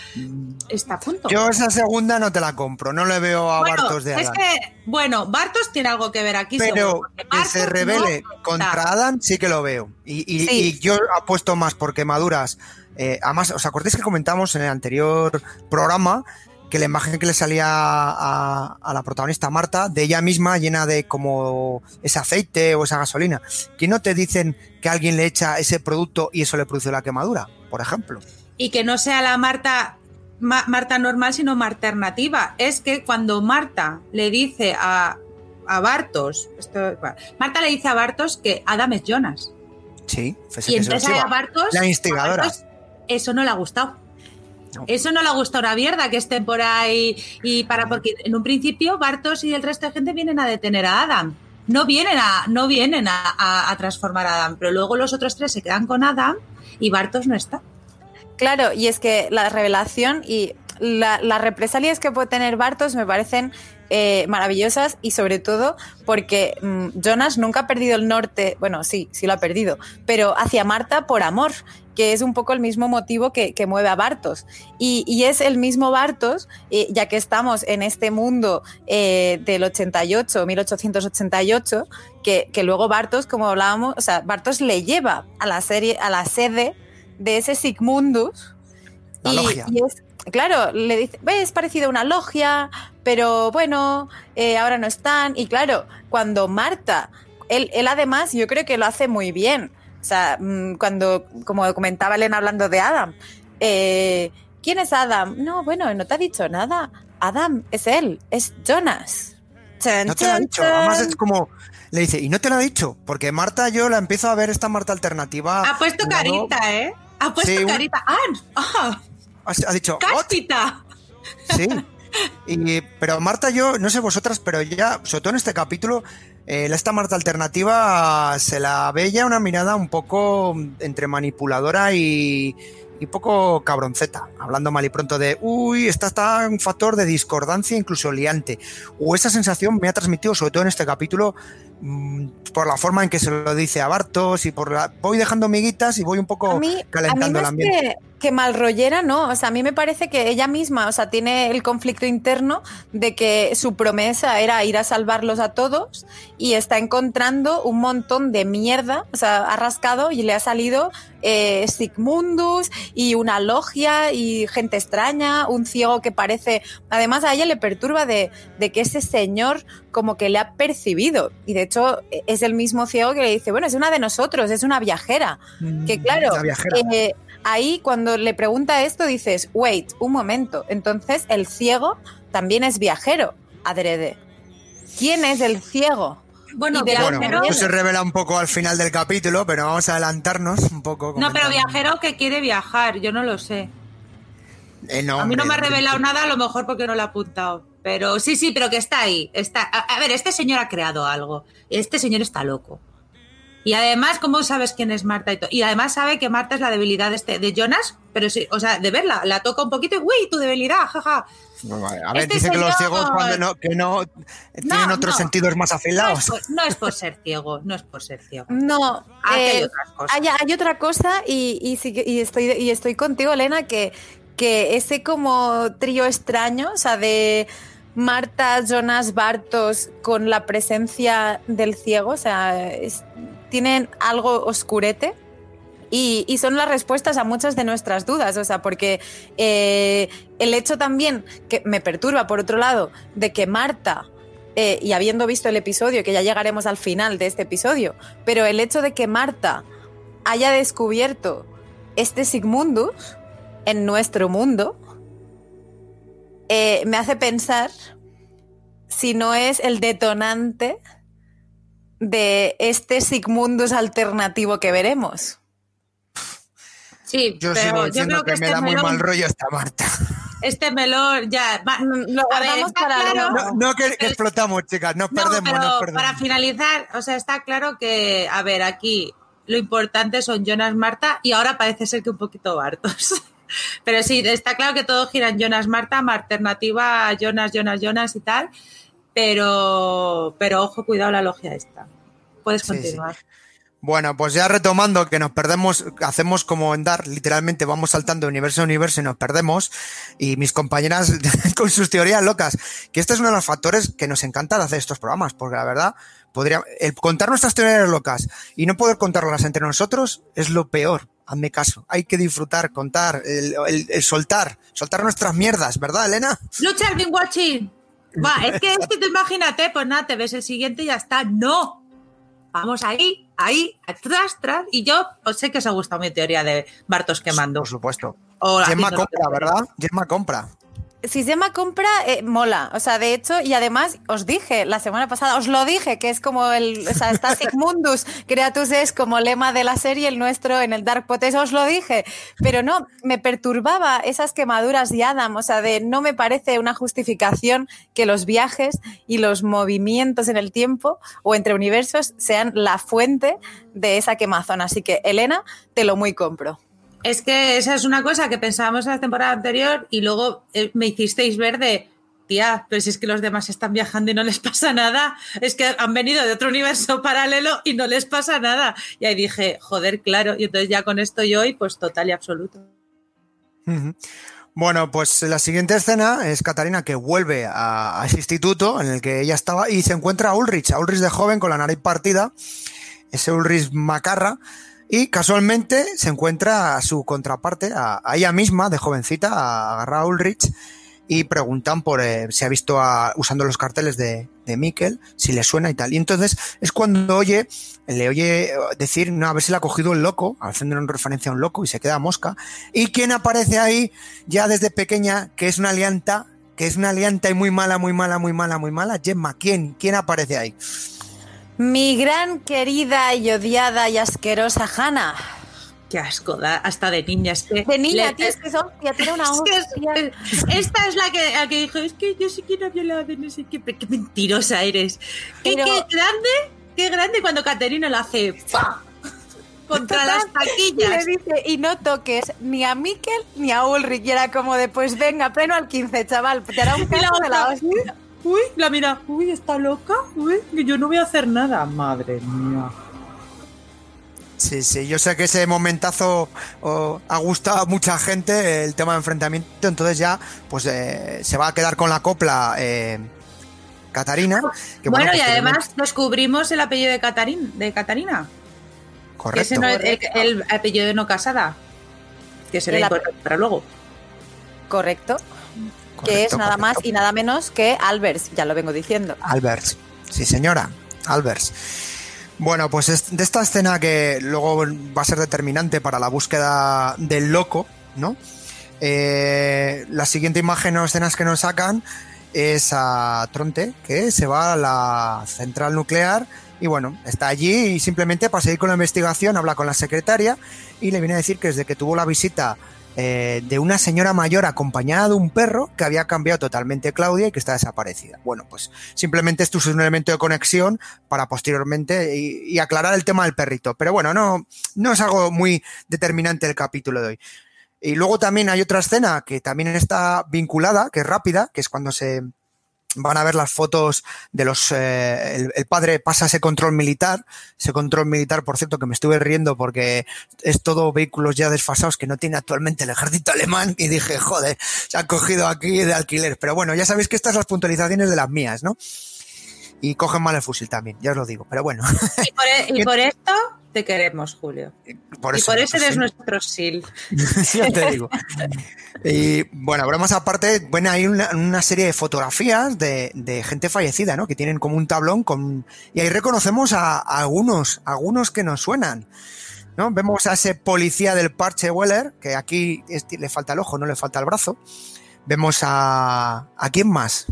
está a punto. Yo esa segunda no te la compro, no le veo a bueno, Bartos de es Adán. que, bueno, Bartos tiene algo que ver aquí, Pero seguro, que se revele no contra Adán sí que lo veo. Y, y- Sí. y yo apuesto más por quemaduras. Eh, además, ¿os acordáis que comentamos en el anterior programa que la imagen que le salía a, a la protagonista Marta, de ella misma llena de como ese aceite o esa gasolina, que no te dicen que alguien le echa ese producto y eso le produce la quemadura, por ejemplo? y que no sea la Marta Ma- Marta normal, sino Marta alternativa. Es que cuando Marta le dice a, a Bartos, esto, Marta le dice a Bartos que Adam es Jonas. Sí, Y entonces a. Bartos, La instigadora. a Bartos eso no le ha gustado. Eso no le ha gustado a una mierda que estén por ahí y para porque en un principio Bartos y el resto de gente vienen a detener a Adam. No vienen a, no vienen a, a- a transformar a Adam, pero luego los otros tres se quedan con Adam y Bartos no está. Claro, y es que la revelación y la- las represalias que puede tener Bartos me parecen eh, maravillosas y sobre todo porque mm, Jonas nunca ha perdido el norte, bueno, sí, sí lo ha perdido, pero hacia Marta por amor, que es un poco el mismo motivo que, que mueve a Bartos. Y, y es el mismo Bartos, eh, ya que estamos en este mundo eh, del 88, 1888, que, que luego Bartos, como hablábamos, o sea, Bartos le lleva a la serie, a la sede de ese Sigmundus. La y, y es, claro, le dice, "Ve, es parecido a una logia, pero bueno, eh, ahora no están. Y claro, cuando Marta, él, él además yo creo que lo hace muy bien. O sea, mm, cuando, como comentaba Elena hablando de Adam, eh, ¿quién es Adam? No, bueno, no te ha dicho nada. Adam es él, es Jonas. Chan, No te lo he chan, dicho. Además es como le dice, ¿y no te lo ha dicho? Porque Marta, yo la empiezo a ver esta Marta alternativa. Ha puesto carita, ¿eh? Ha puesto carita. ¡Ah! ah. Ha, dicho. ¡Cáspita! Sí. Y, pero Marta, yo, no sé vosotras, pero ya, sobre todo en este capítulo, eh, esta Marta alternativa se la ve ya una mirada un poco entre manipuladora y, y poco cabronceta, hablando mal y pronto de, uy, esta está un factor de discordancia incluso liante. O esa sensación me ha transmitido, sobre todo en este capítulo, mm, por la forma en que se lo dice a Bartos y por la... Voy dejando miguitas y voy un poco calentando el ambiente que malrollera, ¿no? O sea, a mí me parece que ella misma, o sea, tiene el conflicto interno de que su promesa era ir a salvarlos a todos y está encontrando un montón de mierda, o sea, ha rascado y le ha salido eh, Sigmundus y una logia y gente extraña, un ciego que parece, además a ella le perturba de, de que ese señor como que le ha percibido. Y de hecho es el mismo ciego que le dice, bueno, es una de nosotros, es una viajera, mm, que claro, eh, ahí cuando le pregunta esto dices, wait, un momento, entonces el ciego también es viajero, adrede. ¿Quién es el ciego? Bueno, eso se revela un poco al final del capítulo, pero vamos a adelantarnos un poco. No, pero viajero que quiere viajar, yo no lo sé. Eh, a mí no me ha revelado nada, a lo mejor porque no lo ha apuntado. Pero sí, sí, pero que está ahí. Está. a ver, este señor ha creado algo. Este señor está loco. Y además, ¿cómo sabes quién es Marta? Y, y además sabe que Marta es la debilidad de, este, de Jonas, pero sí, o sea, de verla, la toca un poquito y, uy, tu debilidad, jaja. a ver, este dice que los ciegos cuando no, que no, tienen otros sentidos más afilados. No es, por, ser ciego, no es por ser ciego. No, hay, eh, otras cosas. Hay, otra cosa y, y, estoy, y estoy contigo, Elena, que, que ese como trío extraño, o sea, de... Marta, Jonas, Bartos con la presencia del ciego, o sea, es, tienen algo oscurete. Y, son las respuestas a muchas de nuestras dudas, o sea, porque eh, el hecho también que me perturba, por otro lado, de que Marta, eh, y habiendo visto el episodio, que ya llegaremos al final de este episodio, pero el hecho de que Marta haya descubierto este Sigmundus en nuestro mundo, eh, me hace pensar si no es el detonante de este Sigmundus alternativo que veremos. Sí, yo pero yo creo que, me este da muy mal rollo esta Marta. Este melón ya lo guardamos para no, no, que, explotamos, chicas, nos perdemos, perdemos. Para finalizar, o sea, está claro que, a ver, aquí lo importante son Jonas, Marta y ahora parece ser que un poquito Bartos. Pero sí, está claro que todo gira en Jonas, Marta, alternativa Jonas, Jonas, Jonas y tal. Pero, pero ojo, cuidado la logia esta. Puedes continuar. Bueno, pues ya retomando que nos perdemos, hacemos como en Dar, literalmente vamos saltando de universo a universo y nos perdemos. Y mis compañeras con sus teorías locas, que este es uno de los factores que nos encanta de hacer estos programas, porque la verdad, podría, el contar nuestras teorías locas y no poder contarlas entre nosotros es lo peor. Hazme caso. Hay que disfrutar, contar, el, soltar, soltar nuestras mierdas, ¿verdad, Elena? Lucha el watching. Va, es que, es que te imagínate, pues nada, te ves el siguiente y ya está. ¡No! Vamos ahí, ahí, atrás, atrás. Y yo os sé que os ha gustado mi teoría de Bartos quemando. Por supuesto. Gemma compra, ¿verdad? Gemma compra si Gemma compra, eh, mola. O sea, de hecho, y además os dije la semana pasada, os lo dije, que es como el, o sea, está Sigmundus Creatus es como lema de la serie, el nuestro en el Dark Pot, os lo dije. Pero no, me perturbaba esas quemaduras de Adam, o sea, de no me parece una justificación que los viajes y los movimientos en el tiempo o entre universos sean la fuente de esa quemazón. Así que, Elena, te lo muy compro. Es que esa es una cosa que pensábamos en la temporada anterior y luego eh, me hicisteis ver de, tía, pero si es que los demás están viajando y no les pasa nada, es que han venido de otro universo paralelo y no les pasa nada. Y ahí dije, joder, claro, y entonces ya con esto yo y pues total y absoluto. Bueno, pues la siguiente escena es Catarina que vuelve a, ese instituto en el que ella estaba y se encuentra a Ulrich, a Ulrich de joven con la nariz partida, ese Ulrich macarra, y casualmente se encuentra a su contraparte, a, ella misma, de jovencita, a a Ulrich, y preguntan por eh, si ha visto a, usando los carteles de, de Mikkel, si le suena y tal. Y entonces es cuando oye, le oye decir, no, a ver si le ha cogido el loco, haciendo una referencia a un loco y se queda mosca. Y quién aparece ahí ya desde pequeña, que es una alianta, que es una alianta y muy mala, muy mala, muy mala, muy mala, Gemma, ¿quién? ¿Quién aparece ahí? Mi gran querida y odiada y asquerosa Hannah. Qué asco, da, hasta de niña. Es que De niña, le- tío, es que es hostia, tiene una Es que es- hostia. esta es la que, la que dijo, es que yo sí quiero violar de no sé qué, qué mentirosa eres. Qué, Pero- qué grande, qué grande cuando Caterina la hace ¡pa! contra las Y le taquillas. dice, y no toques ni a Mikel ni a Ulrich. Y era como de, pues venga, pleno al 15, chaval. Te hará un caso de la hostia. Uy, la mira, uy, está loca, uy, que yo no voy a hacer nada. Madre mía. Sí, sí, yo sé que ese momentazo oh, ha gustado a mucha gente el tema de enfrentamiento, entonces ya pues eh, se va a quedar con la copla eh, Catarina. que bueno, y posteriormente- además descubrimos el apellido de, Catarín, de Catarina, que correcto. ese no es el, el apellido de no casada, que será El ap- importante para luego. Correcto. Que es correcto, nada más y nada menos que Albers, ya lo vengo diciendo. Albers. Sí, señora. Albers. Bueno, pues es de esta escena que luego va a ser determinante para la búsqueda del loco, ¿no? Eh, la siguiente imagen o escenas que nos sacan es a Tronte, que se va a la central nuclear y bueno, está allí y simplemente para seguir con la investigación habla con la secretaria y le viene a decir que desde que tuvo la visita eh, de una señora mayor acompañada de un perro que había cambiado totalmente Claudia y que está desaparecida. Bueno, pues simplemente esto es un elemento de conexión para posteriormente y, y aclarar el tema del perrito. Pero bueno, no, no es algo muy determinante el capítulo de hoy. Y luego también hay otra escena que también está vinculada, que es rápida, que es cuando se van a ver las fotos de los eh, el, padre pasa ese control militar ese control militar por cierto que me estuve riendo porque es todo vehículos ya desfasados que no tiene actualmente el ejército alemán y dije joder se han cogido aquí de alquiler pero bueno ya sabéis que estas son las puntualizaciones de las mías no y cogen mal el fusil también ya os lo digo pero bueno Y por, e- y por esto te queremos, Julio. por y eso, por eso eres sí. nuestro SIL. ya te digo. Y bueno, bromas aparte, bueno, hay una, una serie de fotografías de, de gente fallecida, ¿no? Que tienen como un tablón con. Y ahí reconocemos a, a algunos, algunos que nos suenan. ¿no? Vemos a ese policía del parche Weller, que aquí es- le falta el ojo, no le falta el brazo. Vemos a. ¿A quién más?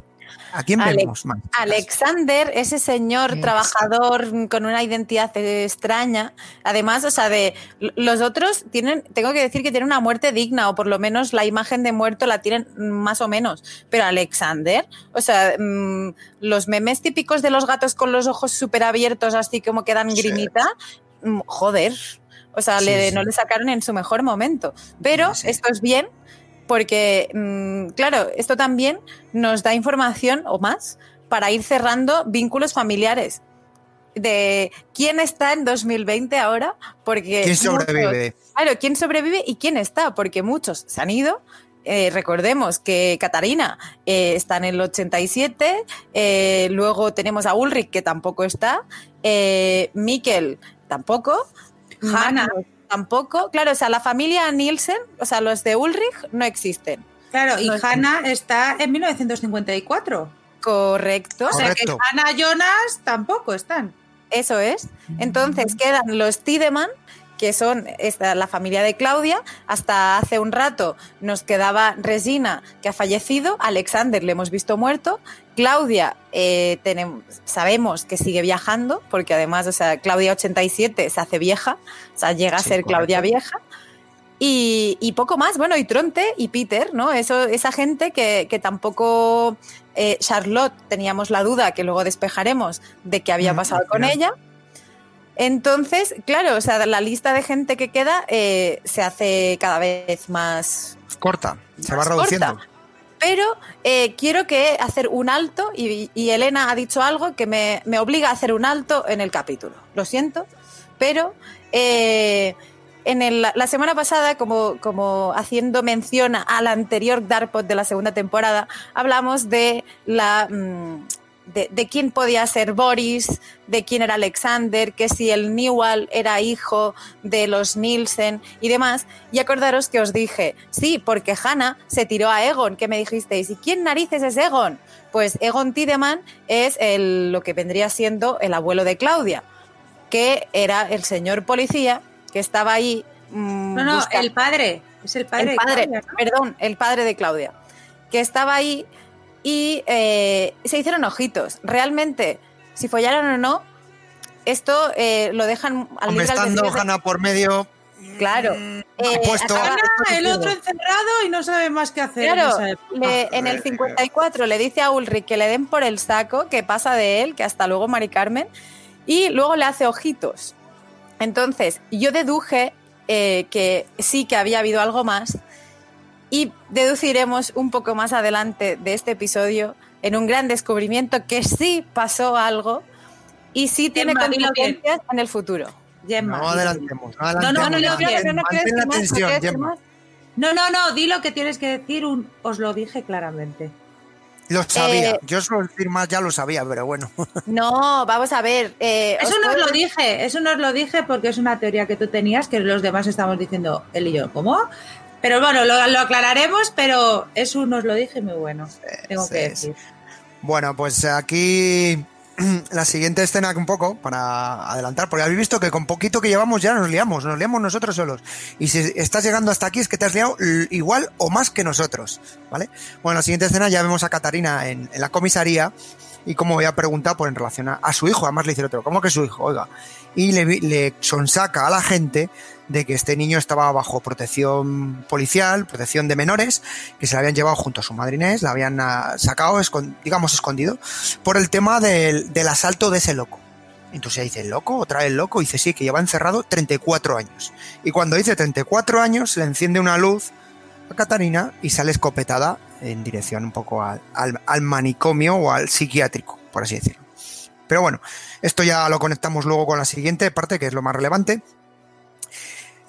¿A quién Ale- vemos más? Alexander, ese señor trabajador con una identidad extraña, además, o sea, de los otros tienen, tengo que decir que tienen una muerte digna, o por lo menos la imagen de muerto la tienen más o menos. Pero Alexander, o sea, mm, los memes típicos de los gatos con los ojos súper abiertos, así como que dan Sí. grimita, mm, joder. O sea, Sí, le- sí. no le sacaron en su mejor momento. Pero esto es bien porque, mm, claro, esto también nos da información o más para ir cerrando vínculos familiares. De quién está en 2020 ahora, porque. ¿Quién muchos- sobrevive? claro, quién sobrevive y quién está, porque muchos se han ido. Eh, recordemos que Catarina eh, está en el 87, eh, luego tenemos a Ulrich que tampoco está, eh, Mikkel tampoco, Hanna. Tampoco. Claro, o sea, la familia Nielsen, o sea, los de Ulrich no existen. Claro, y No, Hannah está en 1954. Correcto. O sea que Correcto. Hannah Jonas tampoco están. Eso es. Entonces quedan los Tiedemann, que son esta, la familia de Claudia. Hasta hace un rato nos quedaba Regina, que ha fallecido. Alexander le hemos visto muerto. Claudia, eh, tenemos, sabemos que sigue viajando, porque además, o sea, Claudia 87 se hace vieja, o sea, llega a Sí, ser Claudia vieja. Y, y poco más, bueno, y Tronte y Peter, ¿no? Eso, esa gente que, que tampoco eh, Charlotte teníamos la duda, que luego despejaremos, de qué había Mm, pasado con ella. Entonces, claro, o sea, la lista de gente que queda eh, se hace cada vez más, Corta, se va reduciendo. corta. Pero eh, quiero que hacer un alto y, Elena ha dicho algo que me, me obliga a hacer un alto en el capítulo. Lo siento, pero eh, en la semana pasada, como, como haciendo mención al anterior Darpod de la segunda temporada, hablamos de la mm, de, de quién podía ser Boris, de quién era Alexander, que si el Newell era hijo de los Nielsen y demás. Y acordaros que os dije, sí, porque Hannah se tiró a Egon, que me dijisteis, ¿y quién narices es Egon? Pues Egon Tiedemann es el, lo que vendría siendo el abuelo de Claudia, que era el señor policía que estaba ahí. mm, No, no, el padre. Es el padre. el de padre, Claudia, ¿no? perdón, el padre de Claudia, que estaba ahí y eh, se hicieron ojitos. Realmente, si follaron o no, esto eh, lo dejan al libre estando Hanna por medio. Claro. Mm, eh, puesto, el otro encerrado y no sabe más qué hacer. Claro, en, el 54 le dice a Ulrich que le den por el saco, que pasa de él, que hasta luego Mari Carmen, y luego le hace ojitos. Entonces, yo deduje eh, que sí que había habido algo más y deduciremos un poco más adelante de este episodio en un gran descubrimiento que sí pasó algo y sí tiene consecuencias en el futuro. No adelantemos, no adelantemos. No, no, no, no, no, no, no, di lo que tienes que decir, un, os lo dije claramente. Lo sabía, eh, yo solo decir más ya lo sabía, pero bueno. No, vamos a ver. Eh, eso no os lo dije, eso no os lo dije porque es una teoría que tú tenías que los demás estamos diciendo, él y yo, ¿cómo? Pero bueno, lo, aclararemos, pero eso nos lo dije muy bueno, tengo que decir. Bueno, pues aquí la siguiente escena un poco para adelantar, porque habéis visto que con poquito que llevamos ya nos liamos, nos liamos nosotros solos. Y si estás llegando hasta aquí es que te has liado igual o más que nosotros, ¿vale? Bueno, la siguiente escena ya vemos a Catarina en, la comisaría y como voy a preguntar por en relación a, su hijo, además le dice otro, ¿cómo que su hijo? Oiga, y le, le sonsaca a la gente de que este niño estaba bajo protección policial, protección de menores, que se le habían llevado junto a su madre Inés, la habían ah, sacado, digamos, escondido, por el tema del, asalto de ese loco. Entonces dice, ¿el loco? ¿Otra vez loco? Y dice, sí, que lleva encerrado 34 años. Y cuando dice 34 años, le enciende una luz a Catarina y sale escopetada en dirección un poco al, al manicomio o al psiquiátrico, por así decirlo. Pero bueno, esto ya lo conectamos luego con la siguiente parte, que es lo más relevante,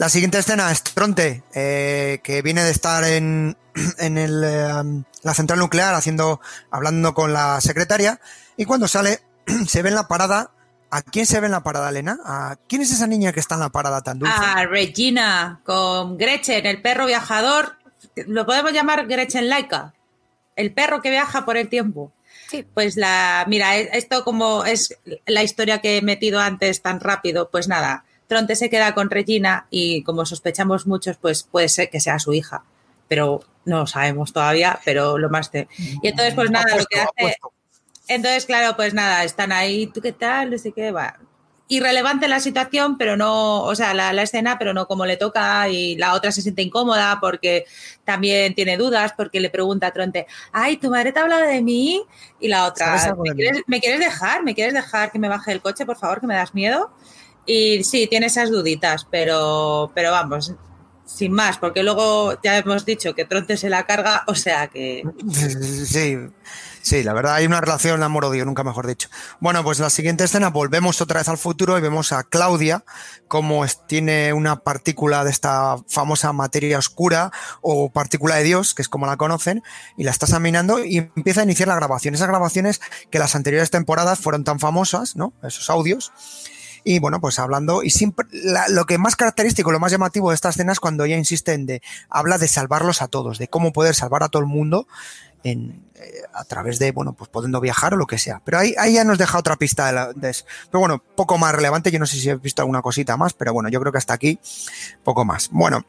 la siguiente escena es Tronte, eh, que viene de estar en, en el, eh, la central nuclear haciendo, hablando con la secretaria, y cuando sale, se ve en la parada. ¿A quién se ve en la parada, Elena? ¿A quién es esa niña que está en la parada tan dulce? A Regina, con Gretchen, el perro viajador. Lo podemos llamar Gretchen Laika. El perro que viaja por el tiempo. Sí. Pues la, mira, esto como es la historia que he metido antes tan rápido, pues nada, Tronte se queda con Regina y como sospechamos muchos, pues puede ser que sea su hija, pero no lo sabemos todavía, pero lo más... Te... Y entonces, pues nada, lo que hace... Entonces, claro, pues nada, están ahí, ¿tú qué tal? No sé qué, va. Irrelevante la situación, pero no, o sea, la, escena, pero no como le toca y la otra se siente incómoda porque también tiene dudas, porque le pregunta a Tronte, ay, ¿tu madre te ha hablado de mí? Y la otra, ¿me quieres, ¿me quieres dejar? ¿Me quieres dejar que me baje del coche, por favor, que me das miedo? Y sí, tiene esas duditas, pero, pero vamos, sin más, porque luego ya hemos dicho que Tronte se la carga, o sea que. Sí, sí, la verdad hay una relación amor-odio, nunca mejor dicho. Bueno, pues la siguiente escena volvemos otra vez al futuro y vemos a Claudia como tiene una partícula de esta famosa materia oscura o partícula de Dios, que es como la conocen, y la está examinando y empieza a iniciar la grabación. Esas grabaciones que las anteriores temporadas fueron tan famosas, ¿no? Esos audios y bueno, pues hablando, y siempre, lo que más característico, lo más llamativo de esta escena es cuando ella insiste en de, habla de salvarlos a todos, de cómo poder salvar a todo el mundo en, eh, a través de, bueno, pues pudiendo viajar o lo que sea. Pero ahí, ahí ya nos deja otra pista de, eso. Pero bueno, poco más relevante, yo no sé si he visto alguna cosita más, pero bueno, yo creo que hasta aquí, poco más. Bueno,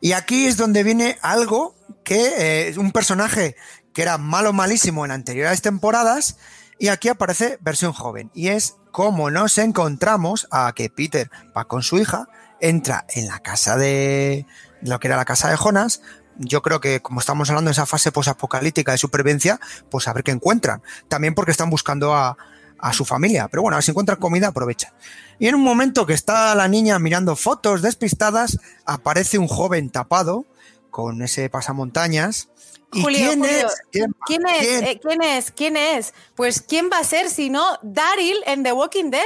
y aquí es donde viene algo que es eh, un personaje que era malo malísimo en anteriores temporadas, y aquí aparece versión joven, y es como nos encontramos a que Peter va con su hija, entra en la casa de lo que era la casa de Jonas. Yo creo que como estamos hablando de esa fase posapocalíptica de supervivencia, pues a ver qué encuentran. También porque están buscando a, a su familia. Pero bueno, a ver si encuentran comida, aprovecha. Y en un momento que está la niña mirando fotos despistadas, aparece un joven tapado con ese pasamontañas quién, es? ¿Quién, eh, ¿Quién, es? ¿Quién es? Pues ¿quién va a ser si no Daryl en The Walking Dead?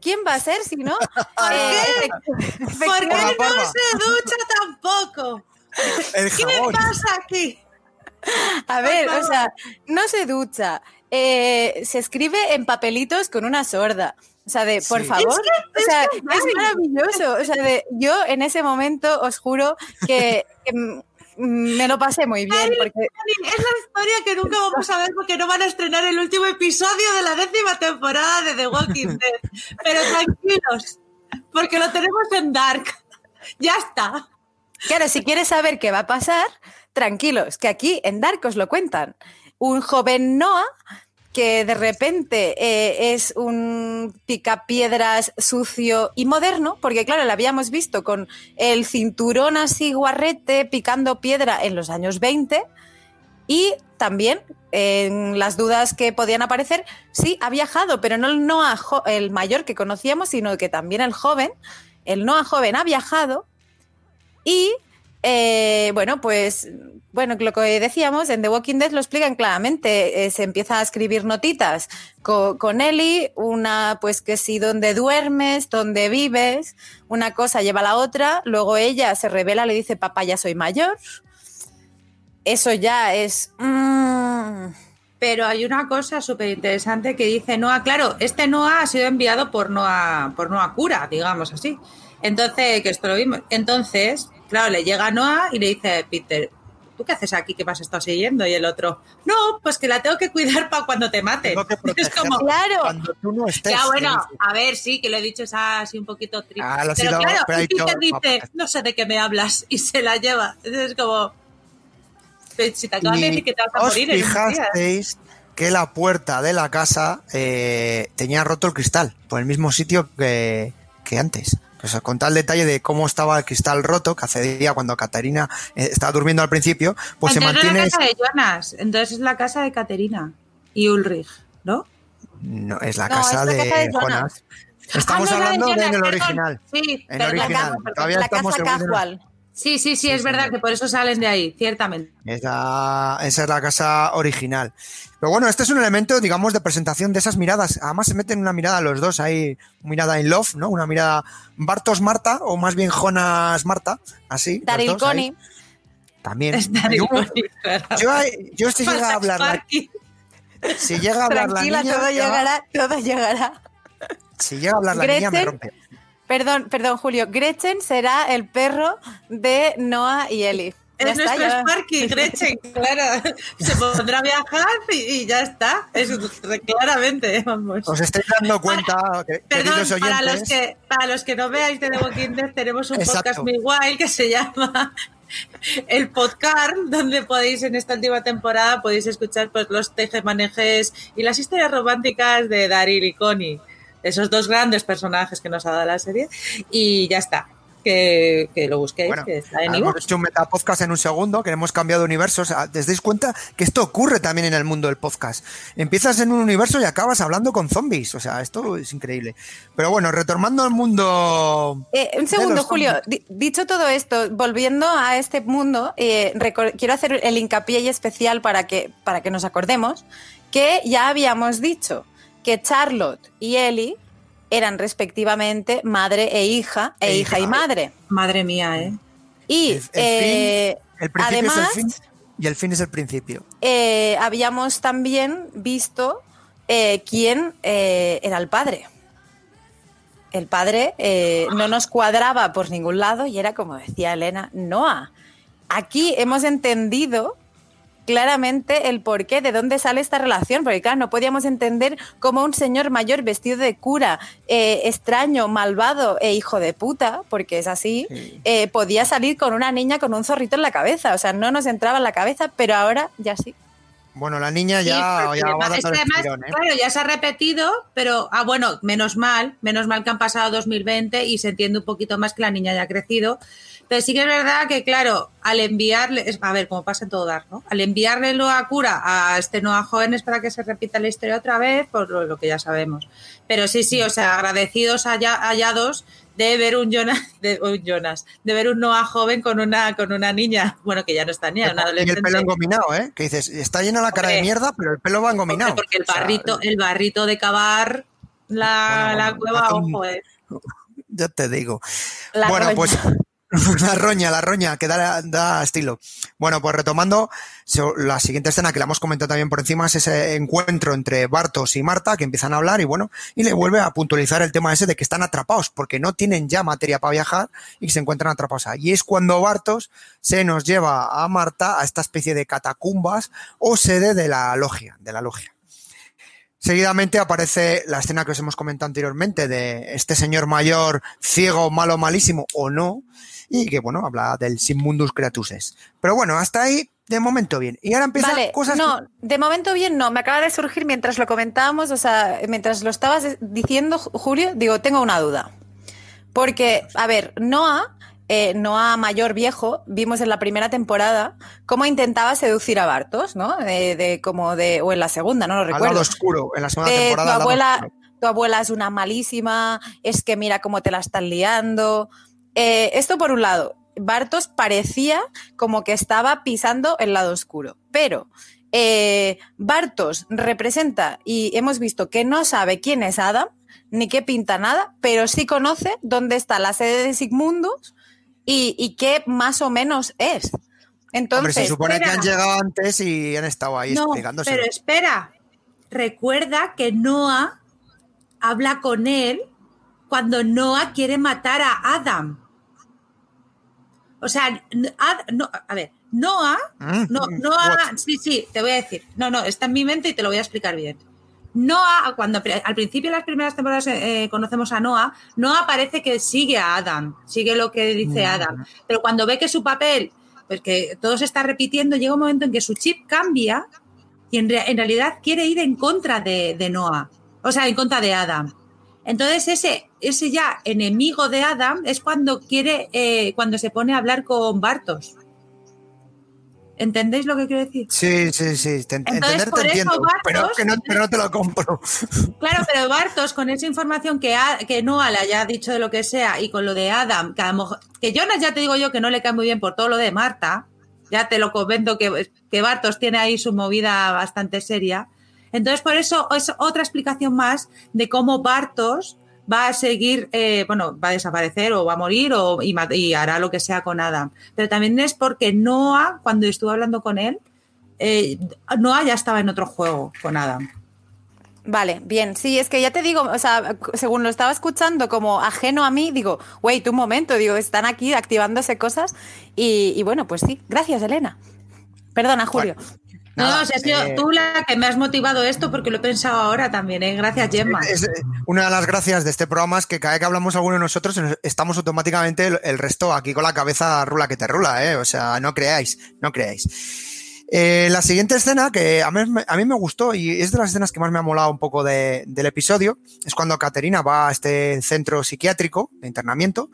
¿Quién va a ser si no? ¿Por eh, qué? ¿Por qué no se ducha tampoco? ¿Qué me pasa aquí? A ver, o sea, no se ducha. Eh, se escribe en papelitos con una sorda. O sea, de, por favor, o sea, es, maravilloso. O sea, de, yo en ese momento os juro que me lo pasé muy bien. Porque... Es la historia que nunca vamos a ver porque no van a estrenar el último episodio de la décima temporada de The Walking Dead. Pero tranquilos, porque lo tenemos en Dark. Ya está. Claro, si quieres saber qué va a pasar, tranquilos, que aquí en Dark os lo cuentan. Un joven Noah que de repente eh, es un picapiedras sucio y moderno, porque claro, lo habíamos visto con el cinturón así guarrete picando piedra en los años 20 y también en las dudas que podían aparecer, sí, ha viajado, pero no el Noah el mayor que conocíamos, sino que también el joven, el Noah joven ha viajado y eh, bueno, pues bueno, lo que decíamos, en The Walking Dead lo explican claramente. Eh, se empieza a escribir notitas con, con, Ellie, una pues que sí, donde duermes, donde vives, una cosa lleva a la otra, luego ella se revela, le dice, papá, ya soy mayor. Eso ya es... Mm. Pero hay una cosa súper interesante que dice Noah, claro, este Noah ha sido enviado por Noah, por Noah Cura, digamos así. Entonces, que esto lo vimos. Entonces, claro, le llega Noah y le dice, Peter, ¿tú qué haces aquí? ¿Qué me has estado siguiendo? Y el otro, no, pues que la tengo que cuidar para cuando te mate. es como, claro. Cuando tú no estés. Ya, bueno, a ver, sí, que lo he dicho es así un poquito triste. Ah, pero claro, pero Peter dice, no sé de qué me hablas, y se la lleva. Entonces es como, si te acabas de decir que te vas a morir en fijasteis que la puerta de la casa eh, tenía roto el cristal, por el mismo sitio que, que antes. Pues con tal detalle de cómo estaba el cristal roto, que hace día cuando Caterina eh, estaba durmiendo al principio, pues entonces se mantiene. Es la casa de Jonas, entonces es la casa de Caterina y Ulrich, ¿no? No, es la casa, de, casa de, Jonas. Estamos ah, no, hablando de, Jonas, en el original. Sí, en el original. Todavía la estamos casa casual. Sí, sí, sí, es verdad que por eso salen de ahí, ciertamente. Esa, esa, es la casa original. Pero bueno, este es un elemento, digamos, de presentación de esas miradas. Además se meten una mirada los dos ahí, mirada in love, ¿no? Una mirada Bartos Marta, o más bien Jonas Marta, así. Daryl Connie. También. Yo, yo, yo, si llega a hablar la, si llega a hablar Tranquila, la niña, todo llegará, todo llegará. Si llega a hablar la niña me rompe. Perdón, perdón, Julio. Gretchen será el perro de Noah y Ellie. Es nuestro Sparky, Gretchen, claro. Se pondrá a viajar y, ya está. Es, claramente, vamos. Os estáis dando cuenta, Perdón, oyentes, para los, que, para los que no veáis de The Walking Dead, tenemos un podcast muy guay que se llama el podcast donde podéis en esta última temporada podéis escuchar pues los tejemanejes y las historias románticas de Daryl y Connie esos dos grandes personajes que nos ha dado la serie y ya está. Que, lo busquéis, que está en Hemos hecho un metapodcast en un segundo, que hemos cambiado de universo. O sea, ¿Te dais cuenta que esto ocurre también en el mundo del podcast? Empiezas en un universo y acabas hablando con zombies. O sea, esto es increíble. Pero bueno, retomando al mundo. Eh, un segundo, Julio. Dicho todo esto, volviendo a este mundo, eh, quiero hacer el hincapié y especial para que, para que nos acordemos que ya habíamos dicho que Charlotte y Ellie eran respectivamente madre e hija, e, hija, y madre. Madre mía, ¿eh? Y el, además, y el fin es el principio. Eh, habíamos también visto eh, quién eh, era el padre. El padre no nos cuadraba por ningún lado y era, como decía Elena, Noah. Aquí hemos entendido claramente el porqué, de dónde sale esta relación, porque claro, no podíamos entender cómo un señor mayor vestido de cura, eh, extraño, malvado e hijo de puta, porque es así, eh, podía salir con una niña con un zorrito en la cabeza, o sea, no nos entraba en la cabeza, pero ahora ya sí. Bueno, la niña ya, ya va dando además, ¿eh? Claro, ya se ha repetido, pero ah, bueno, menos mal, menos mal que han pasado 2020 y se entiende un poquito más que la niña ya ha crecido. Pero sí que es verdad que, claro, al enviarle, a ver, como pasa en todo dar, ¿no? Al enviarle a cura a este nuevo jóvenes para que se repita la historia otra vez, por lo, que ya sabemos. Pero sí, sí, o sea, agradecidos hallados de ver un Jonas, de un Jonas, de ver un Noah joven con una, con una niña, bueno, que ya no está niña, una adolescente. Y el pelo engominado, ¿eh? Que dices, está llena la cara de mierda, pero el pelo va engominado. porque el barrito, el barrito de cavar la, la cueva, ojo, eh. Ya te digo. bueno, pues La roña, la roña, que da, estilo. Bueno, pues retomando, la siguiente escena que la hemos comentado también por encima es ese encuentro entre Bartos y Marta que empiezan a hablar y bueno, y le vuelve a puntualizar el tema ese de que están atrapados porque no tienen ya materia para viajar y se encuentran atrapados. Y es cuando Bartos se nos lleva a Marta a esta especie de catacumbas o sede de la logia, de la logia. Seguidamente aparece la escena que os hemos comentado anteriormente de este señor mayor ciego, malo, malísimo o no, y que, bueno, habla del Sin Mundus Creatuses. Pero bueno, hasta ahí De momento bien. Y ahora empiezan Vale, cosas. no, de momento bien no. Me acaba de surgir mientras lo comentábamos, o sea, mientras lo estabas diciendo, Julio, digo, tengo una duda. Porque, a ver, Noah, eh, Noah mayor viejo, vimos en la primera temporada cómo intentaba seducir a Bartos, ¿no? De, de como de, o en la segunda, no lo al recuerdo. lado oscuro, en la segunda Eh, temporada. tu al abuela, tu abuela es una malísima, es que mira cómo te la están liando. Eh, esto por un lado, Bartos parecía como que estaba pisando el lado oscuro, pero eh, Bartos representa y hemos visto que no sabe quién es Adam, ni qué pinta nada, pero sí conoce dónde está la sede de Sigmundus y, y qué más o menos es. Hombre, Entonces, se supone que han llegado antes y han estado ahí No, explicándose. pero espera. Recuerda que Noah habla con él cuando Noah quiere matar a Adam. O sea, Ad- no, a ver, Noah, no, mm, Noah, sí, sí, te voy a decir. No, no, está en mi mente y te lo voy a explicar bien. Noah, cuando al principio de las primeras temporadas eh, conocemos a Noah, Noah parece que sigue a Adam, sigue lo que dice Mm. Adam. Pero cuando ve que su papel, pues que todo se está repitiendo, llega un momento en que su chip cambia y en, rea- en realidad quiere ir en contra de, de Noah, o sea, en contra de Adam. Entonces ese, ese ya enemigo de Adam es cuando quiere, eh, cuando se pone a hablar con Bartos. ¿Entendéis lo que quiero decir? Sí, sí, sí. Te, Entonces, por eso, entiendo. Bartos- pero, que no, pero no te lo compro. Claro, pero Bartos, con esa información que, ha- que Noah le haya dicho de lo que sea y con lo de Adam, que a lo mejor, que Jonas ya te digo yo que no le cae muy bien por todo lo de Marta, ya te lo comento que, que Bartos tiene ahí su movida bastante seria. Entonces, por eso es otra explicación más de cómo Bartos va a seguir, eh, bueno, va a desaparecer o va a morir o, y, hará lo que sea con Adam. Pero también es porque Noah, cuando estuve hablando con él, eh, Noah ya estaba en otro juego con Adam. Vale, bien. Sí, es que ya te digo, o sea, según lo estaba escuchando como ajeno a mí, digo, wait, un momento, digo, están aquí activándose cosas y, y bueno, pues sí. Gracias, Elena. Perdona, Julio. No, Nada, no, si has sido eh, tú la que me has motivado esto porque lo he pensado ahora también, ¿eh? Gracias, Gemma. Es, una de las gracias de este programa es que cada vez que hablamos alguno de nosotros nos- estamos automáticamente el, el resto aquí con la cabeza rula que te rula, ¿eh? O sea, no creáis, no creáis. Eh, la siguiente escena que a mí, me- a mí me gustó y es de las escenas que más me ha molado un poco de- del episodio es cuando Caterina va a este centro psiquiátrico de internamiento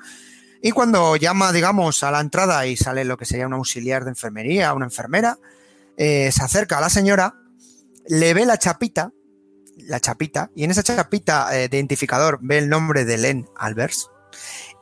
y cuando llama, digamos, a la entrada y sale lo que sería un auxiliar de enfermería, una enfermera, eh, se acerca a la señora, le ve la chapita, la chapita, y en esa chapita eh, de identificador ve el nombre de Len Albers,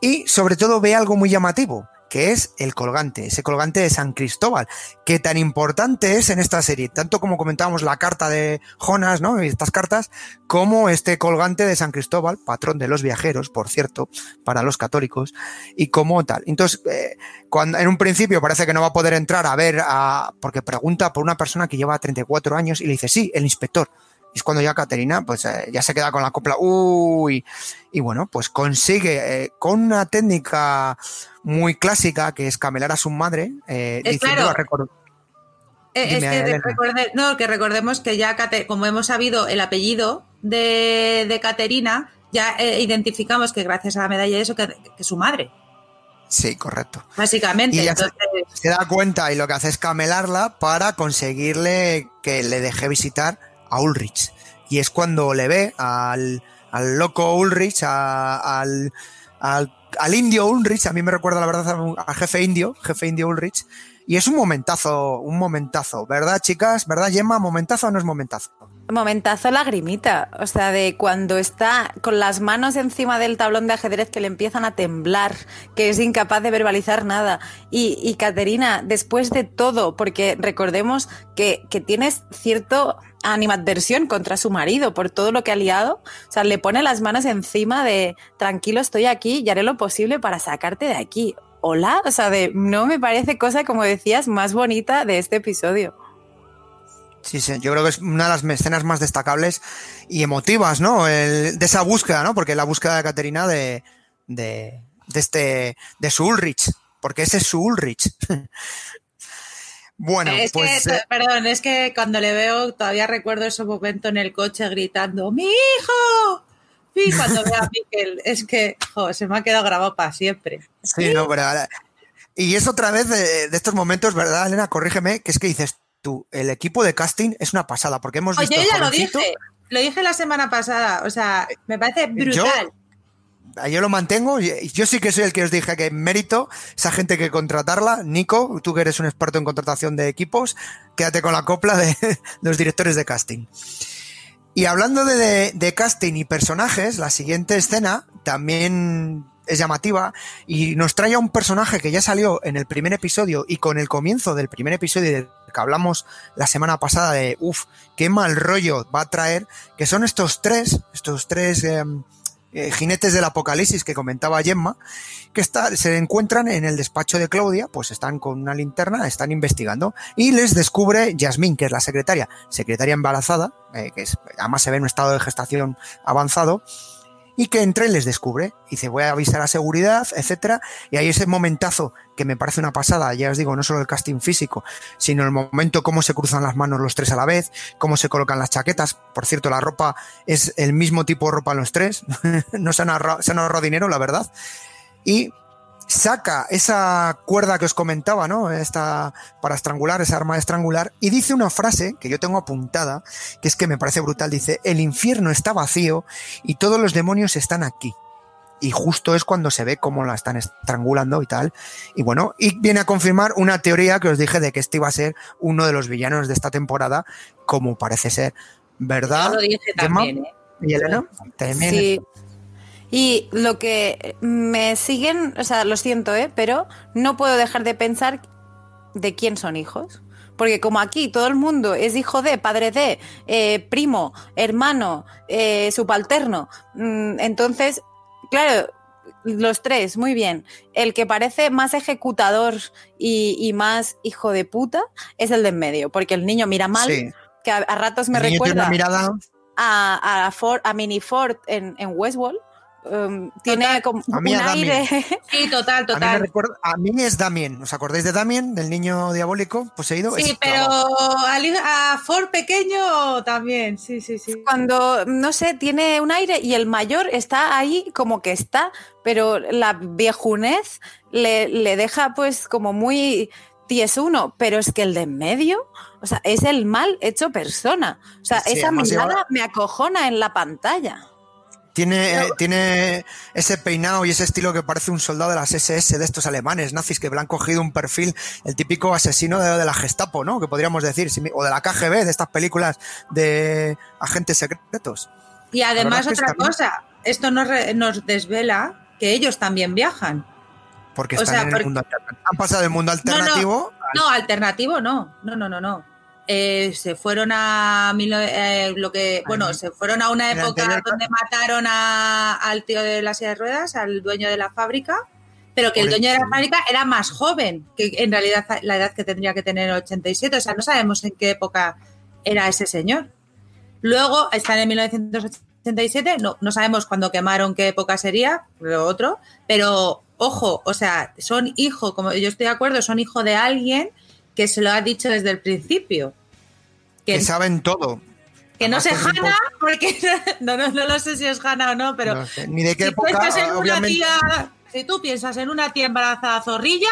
y sobre todo ve algo muy llamativo, que es el colgante, ese colgante de San Cristóbal, que tan importante es en esta serie, tanto como comentábamos la carta de Jonas, ¿no? Estas cartas, como este colgante de San Cristóbal, patrón de los viajeros, por cierto, para los católicos, y como tal. Entonces, eh, cuando en un principio parece que no va a poder entrar a ver, a, porque pregunta por una persona que lleva 34 años y le dice, sí, el inspector. Y es cuando ya Caterina, pues eh, ya se queda con la copla, uy, y bueno, pues consigue eh, con una técnica muy clásica que es camelar a su madre, eh, Es diciendo claro. Eh, es que recorde- no, que recordemos que ya, como hemos sabido el apellido de, de Caterina, ya eh, identificamos que gracias a la medalla y eso, que, su madre, Sí, correcto. básicamente. Y ya se- Entonces, Se da cuenta y lo que hace es camelarla para conseguirle que le deje visitar a Ulrich. Y es cuando le ve al, al loco Ulrich, al, al, al indio Ulrich, a mí me recuerda la verdad al jefe indio, jefe indio Ulrich. Y es un momentazo, un momentazo, ¿verdad, chicas? ¿Verdad, Gemma? ¿Momentazo o no es momentazo? Momentazo lagrimita, o sea, de cuando está con las manos encima del tablón de ajedrez que le empiezan a temblar, que es incapaz de verbalizar nada. Y, y Caterina, después de todo, porque recordemos que, que tienes cierto animadversión contra su marido por todo lo que ha liado, o sea, le pone las manos encima de tranquilo, estoy aquí y haré lo posible para sacarte de aquí. Hola, o sea, de no me parece cosa, como decías, más bonita de este episodio. Sí, sí, yo creo que es una de las escenas más destacables y emotivas, ¿no? El- de esa búsqueda, ¿no? Porque la búsqueda de Caterina de, de, de este, de su Ulrich, porque ese es su Ulrich. bueno, es pues que, eh, perdón, es que cuando le veo, todavía recuerdo ese momento en el coche gritando, ¡Mi hijo! Y cuando veo a Miquel, es que jo, se me ha quedado grabado para siempre. sí, no, pero ahora- Y es otra vez de, estos momentos, ¿verdad, Elena? Corrígeme, que es que dices tú, el equipo de casting es una pasada, porque hemos visto. Oye, yo ya lo dije, lo dije la semana pasada, o sea, me parece brutal. Yo, lo mantengo, yo sí que soy el que os dije que mérito esa gente que contratarla. Nico, tú que eres un experto en contratación de equipos, quédate con la copla de, los directores de casting. Y hablando de casting y personajes, la siguiente escena también es llamativa y nos trae a un personaje que ya salió en el primer episodio y con el comienzo del primer episodio del que hablamos la semana pasada de, uff, qué mal rollo va a traer, que son estos tres, estos tres em, eh, jinetes del apocalipsis que comentaba Gemma, que está, se encuentran en el despacho de Claudia, pues están con una linterna, están investigando y les descubre Yasmín, que es la secretaria, secretaria embarazada, eh, que además se ve en un estado de gestación avanzado, y que entre les descubre. Dice, voy a avisar a seguridad, etcétera. Y hay ese momentazo que me parece una pasada, ya os digo, no solo el casting físico, sino el momento cómo se cruzan las manos los tres a la vez, cómo se colocan las chaquetas. Por cierto, la ropa es el mismo tipo de ropa en los tres. no se han, ahorrado, se han ahorrado dinero, la verdad. Y saca esa cuerda que os comentaba, ¿no? Esta, para estrangular, esa arma de estrangular, y dice una frase que yo tengo apuntada, que es que me parece brutal, dice, el infierno está vacío y todos los demonios están aquí. Y justo es cuando se ve cómo la están estrangulando y tal. Y bueno, y viene a confirmar una teoría que os dije de que este iba a ser uno de los villanos de esta temporada, como parece ser. ¿Verdad? lo dije también, ¿eh? ¿Y Elena? Sí. Y lo que me siguen, o sea, lo siento, ¿eh? pero no puedo dejar de pensar de quién son hijos. Porque como aquí todo el mundo es hijo de, padre de, eh, primo, hermano, eh, subalterno, mm, entonces, claro, los tres, muy bien. El que parece más ejecutador y, más hijo de puta es el de en medio, porque el niño mira mal, que a, ratos me recuerda a, a, Ford, a Mini Ford en, en Westworld Em, tiene como un aire. Sí, total, total. A mí, es Damien. ¿Os acordáis de Damien, del niño diabólico poseído? Sí, pero a, Ford pequeño también. Sí, sí, sí. Cuando, no sé, tiene un aire y el mayor está ahí como que está, pero la viejunez le, le deja pues como muy uno pero es que el de en medio, o sea, es el mal hecho persona. O sea, esa mirada me acojona en la pantalla. Tiene, eh, tiene ese peinado y ese estilo que parece un soldado de las SS de estos alemanes nazis que le han cogido un perfil, el típico asesino de, la Gestapo, ¿no? Que podríamos decir, o de la KGB, de estas películas de agentes secretos. Y además otra cosa, esto nos, nos desvela que ellos también viajan. Porque están en el mundo alternativo. Han pasado del mundo alternativo. no, alternativo no. No, no, no, no. Eh, se fueron a eh, lo que bueno se fueron a una época donde mataron al tío de las silla de ruedas al dueño de la fábrica pero que el dueño de la fábrica era más joven que en realidad la edad que tendría que tener 87 o sea no sabemos en qué época era ese señor. Luego están en 1987 no, no sabemos cuándo quemaron qué época sería lo otro pero ojo o sea son hijo como yo estoy de acuerdo son hijo de alguien que se lo ha dicho desde el principio. Que, saben todo. Que no se Hanna, porque no, no, no, sé si es Hanna o no, pero ni de qué si época, si tú piensas en una tía embarazada zorrilla,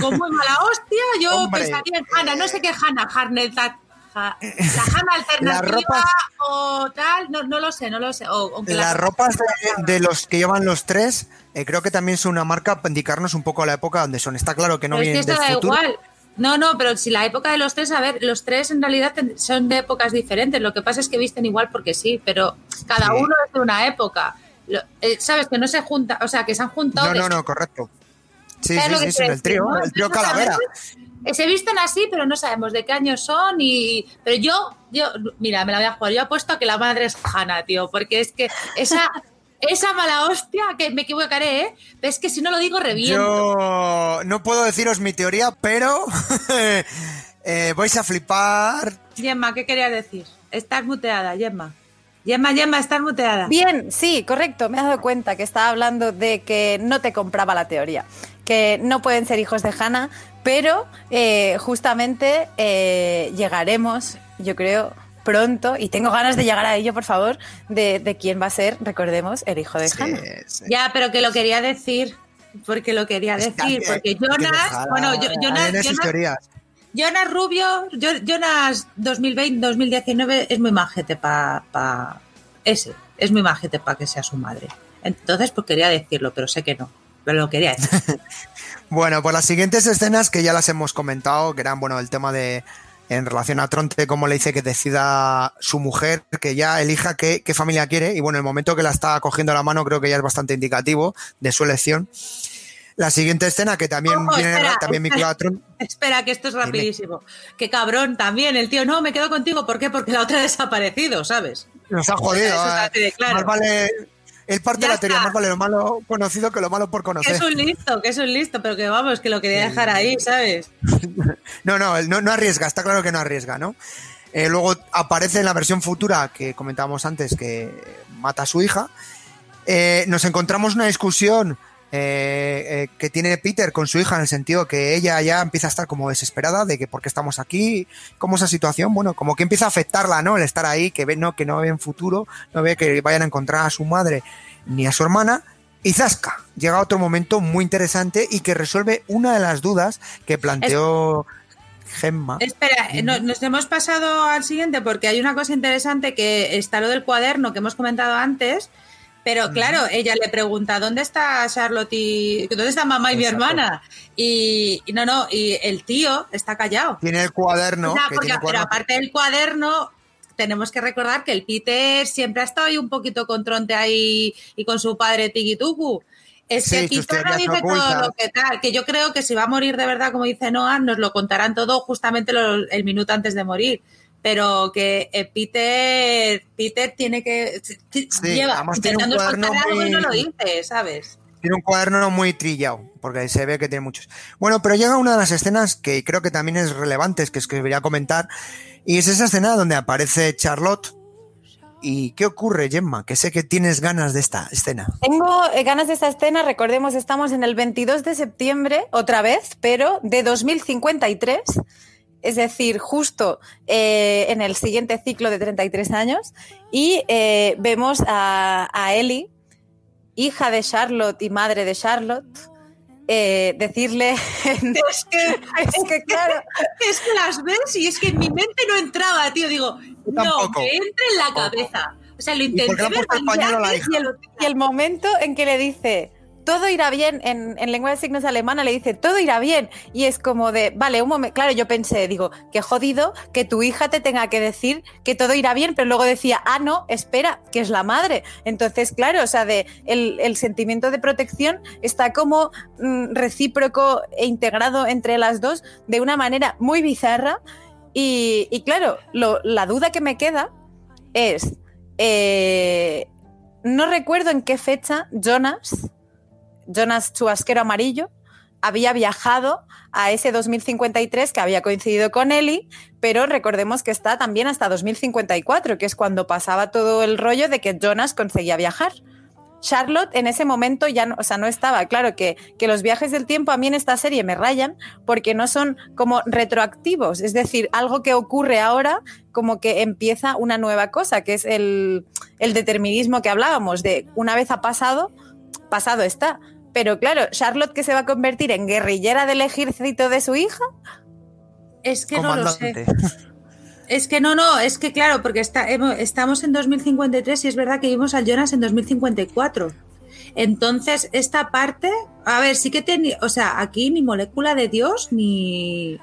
con muy mala hostia, yo pensaría en Hanna, no sé qué Hanna, Harnet, la Hanna alternativa o tal, no, no, lo sé, no lo sé. Las ropas de, los que llevan los tres, eh, creo que también son una marca para indicarnos un poco la época donde son. Está claro que no vienen es que del futuro. Igual. No, no, pero si la época de los tres, a ver, los tres en realidad son de épocas diferentes. Lo que pasa es que visten igual porque sí, pero cada uno es de una época. Eh, Sabes que no se junta, o sea, que se han juntado. No, no, no, correcto. Sí, sí, sí, el trío, el trío Calavera. Se visten así, pero no sabemos de qué año son y... Pero yo, yo, mira, me la voy a jugar. Yo apuesto a que la madre es Hanna, tío, porque es que esa... esa mala hostia, que me equivocaré, ¿eh? es que si no lo digo, reviento. Yo no puedo deciros mi teoría, pero eh, vais a flipar. Gemma, ¿qué quería decir? Estás muteada, Gemma. Gemma, Gemma, estás muteada. Bien, sí, correcto. Me he dado cuenta que estaba hablando de que no te compraba la teoría. Que no pueden ser hijos de Hannah, pero eh, justamente eh, llegaremos, yo creo, pronto, y tengo ganas de llegar a ello, por favor, de, quién va a ser, recordemos, el hijo de Hannah. Ya, pero que lo quería decir. porque lo quería decir, porque Jonas, bueno, Jonas, Jonas, Rubio, Jonas 2020-2019 es muy majete para ese, es muy majete para que sea su madre. Entonces, pues quería decirlo, pero sé que no, pero lo quería decir. bueno, pues las siguientes escenas que ya las hemos comentado, que eran, bueno, el tema de en relación a Tronte, como le dice que decida su mujer, que ya elija qué, familia quiere. Y bueno, el momento que la está cogiendo la mano creo que ya es bastante indicativo de su elección. La siguiente escena, que también viene espera, también espera, Espera, que esto es rapidísimo. Qué cabrón también, el tío, no, me quedo contigo. ¿Por qué? Porque la otra ha desaparecido, ¿sabes? Nos ha jodido. Eh. Más vale el parte de la teoría, más vale lo malo conocido que lo malo por conocer. Que es un listo, que es un listo, pero que vamos, que lo quería dejar ahí, ¿sabes? no, no, no, no arriesga, está claro que no arriesga, ¿no? Eh, luego aparece en la versión futura que comentábamos antes que mata a su hija. Eh, nos encontramos una discusión eh, que tiene Peter con su hija en el sentido que ella ya empieza a estar como desesperada de que por qué estamos aquí, cómo esa situación, bueno, como que empieza a afectarla, ¿no? El estar ahí, que ve, no, que no ve en futuro, no ve que vayan a encontrar a su madre ni a su hermana. Y Zasca, llega otro momento muy interesante y que resuelve una de las dudas que planteó Gemma. Espera, nos hemos pasado al siguiente porque hay una cosa interesante que está lo del cuaderno que hemos comentado antes, pero claro, ella le pregunta, ¿dónde está Charlotte y dónde está mamá y mi hermana? Y, no, no, y el tío está callado. Tiene el cuaderno. Pero aparte del cuaderno, tenemos que recordar que el Peter siempre ha estado ahí un poquito con Tronte ahí y con su padre Tigituku. Es que quizá no dice todo lo que tal, que yo creo que si va a morir de verdad, como dice Noah, nos lo contarán todo justamente el minuto antes de morir pero que eh, Peter, Peter tiene que lleva intentando soltar algo y no lo dice, ¿sabes? Tiene un cuaderno muy trillado, porque se ve que tiene muchos. Bueno, pero llega una de las escenas que creo que también es relevante, que es que debería comentar, y es esa escena donde aparece Charlotte. ¿Y qué ocurre, Gemma? Que sé que tienes ganas de esta escena. Tengo eh, ganas de esta escena, recordemos, estamos en el 22 de septiembre, otra vez, pero de 2053 es decir, justo eh, en el siguiente ciclo de 33 años, y eh, vemos a, Ellie, hija de Charlotte y madre de Charlotte, eh, decirle... es, que, es que, claro... Es que las ves y es que en mi mente no entraba, tío. Digo, no, que entre en la cabeza. O sea, lo intenté ver y el momento en que le dice todo irá bien, en, lengua de signos alemana le dice, todo irá bien. Y es como de, vale, un momento, claro, yo pensé, digo, qué jodido que tu hija te tenga que decir que todo irá bien, pero luego decía, ah, no, espera, que es la madre. Entonces, claro, o sea, de, el, sentimiento de protección está como mm, recíproco e integrado entre las dos de una manera muy bizarra. Y, claro, la duda que me queda es, eh, no recuerdo en qué fecha Jonas Jonas Chubasquero Amarillo, había viajado a ese 2053 que había coincidido con Eli, pero recordemos que está también hasta 2054, que es cuando pasaba todo el rollo de que Jonas conseguía viajar. Charlotte en ese momento ya no, o sea, no estaba. Claro que, que, los viajes del tiempo a mí en esta serie me rayan porque no son como retroactivos, es decir, algo que ocurre ahora como que empieza una nueva cosa, que es el, el determinismo que hablábamos, de una vez ha pasado, pasado está. Pero claro, Charlotte que se va a convertir en guerrillera del ejército de su hija. Es que no lo sé. Es que no, no, es que claro, porque está, estamos en 2053 y es verdad que vimos a Jonas en 2054. Entonces, esta parte, a ver, sí que tenía, o sea, aquí ni molécula de Dios ni...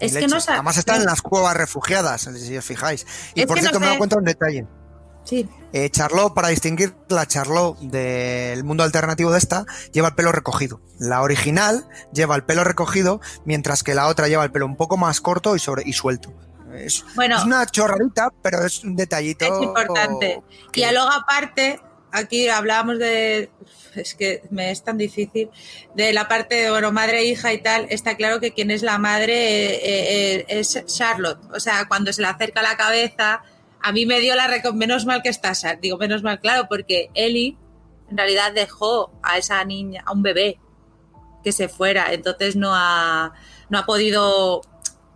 Es que no Además están en las cuevas refugiadas, si os fijáis. Y por cierto, me doy cuenta un detalle. Sí. Eh, Charlot, para distinguir la Charlot del mundo alternativo de esta, lleva el pelo recogido. La original lleva el pelo recogido, mientras que la otra lleva el pelo un poco más corto y, sobre, y suelto. Es, bueno, es una chorradita, pero es un detallito. Es importante. Y luego aparte, aquí hablábamos de, es que me es tan difícil, de la parte de, bueno, madre e hija y tal, está claro que quien es la madre eh, eh, es Charlotte. O sea, cuando se le acerca la cabeza, a mí me dio la menos mal que estás, digo menos mal, claro, porque Eli en realidad dejó a esa niña, a un bebé, que se fuera, entonces no ha, no ha podido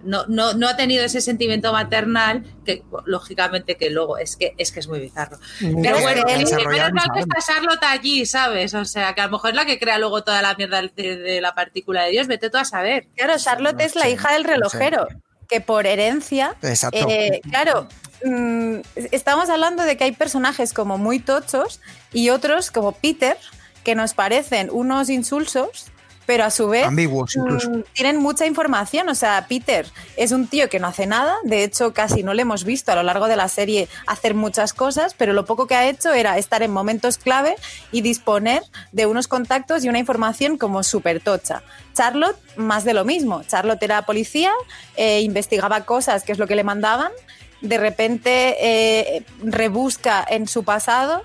no, no, no ha tenido ese sentimiento maternal que lógicamente que luego es que es que es muy bizarro. Pero bueno, menos mal que está Charlotte allí, ¿sabes? O sea, que a lo mejor es la que crea luego toda la mierda de, la partícula de Dios, vete tú a saber. Claro, Charlotte es la hija del relojero, que por herencia, eh, claro, mm, estamos hablando de que hay personajes como muy tochos y otros como Peter, que nos parecen unos insulsos pero a su vez mm, tienen mucha información. O sea, Peter es un tío que no hace nada, de hecho casi no le hemos visto a lo largo de la serie hacer muchas cosas, pero lo poco que ha hecho era estar en momentos clave y disponer de unos contactos y una información como súper tocha. Charlotte, más de lo mismo. Charlotte era policía, eh, investigaba cosas, que es lo que le mandaban, de repente eh, rebusca en su pasado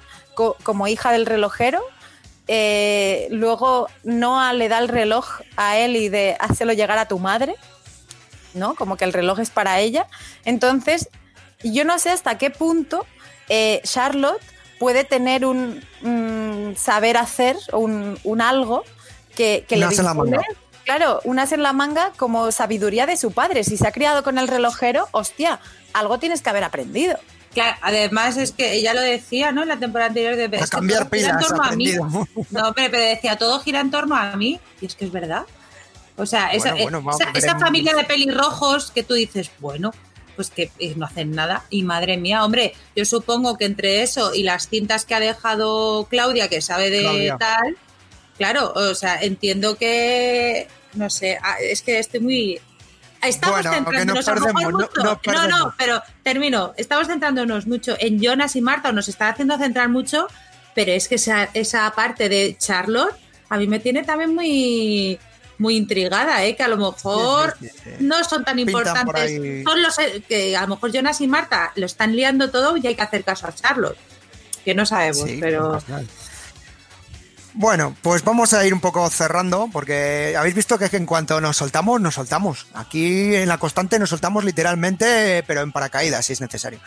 como hija del relojero eh, luego Noah le da el reloj a él y de hácelo llegar a tu madre, ¿no? Como que el reloj es para ella. Entonces, yo no sé hasta qué punto eh, Charlotte puede tener un saber hacer, un, un algo que, que le la manga. Claro, un as en la manga como sabiduría de su padre. Si se ha criado con el relojero, hostia, algo tienes que haber aprendido además es que ella lo decía, ¿no? En la temporada anterior de a cambiar pilas, en torno a mí. No, pero, decía, todo gira en torno a mí. Y es que es verdad. O sea, esa, esa, familia de pelirrojos que tú dices, bueno, pues que eh, no hacen nada. Y madre mía, hombre, yo supongo que entre eso y las cintas que ha dejado Claudia, que sabe de tal, claro, o sea, entiendo que, no sé, ah, es que estoy muy, estamos centrándonos no, no, pero termino. Estamos centrándonos mucho en Jonas y Marta, o nos está haciendo centrar mucho, pero es que esa, esa parte de Charlotte a mí me tiene también muy muy intrigada, ¿eh? que a lo mejor no son tan importantes. Son los eh, que a lo mejor Jonas y Marta lo están liando todo y hay que hacer caso a Charlotte. Que no sabemos, pero. Bueno, pues vamos a ir un poco cerrando, porque habéis visto que, en cuanto nos soltamos, nos soltamos. Aquí en la constante nos soltamos literalmente, pero en paracaídas, si es necesario.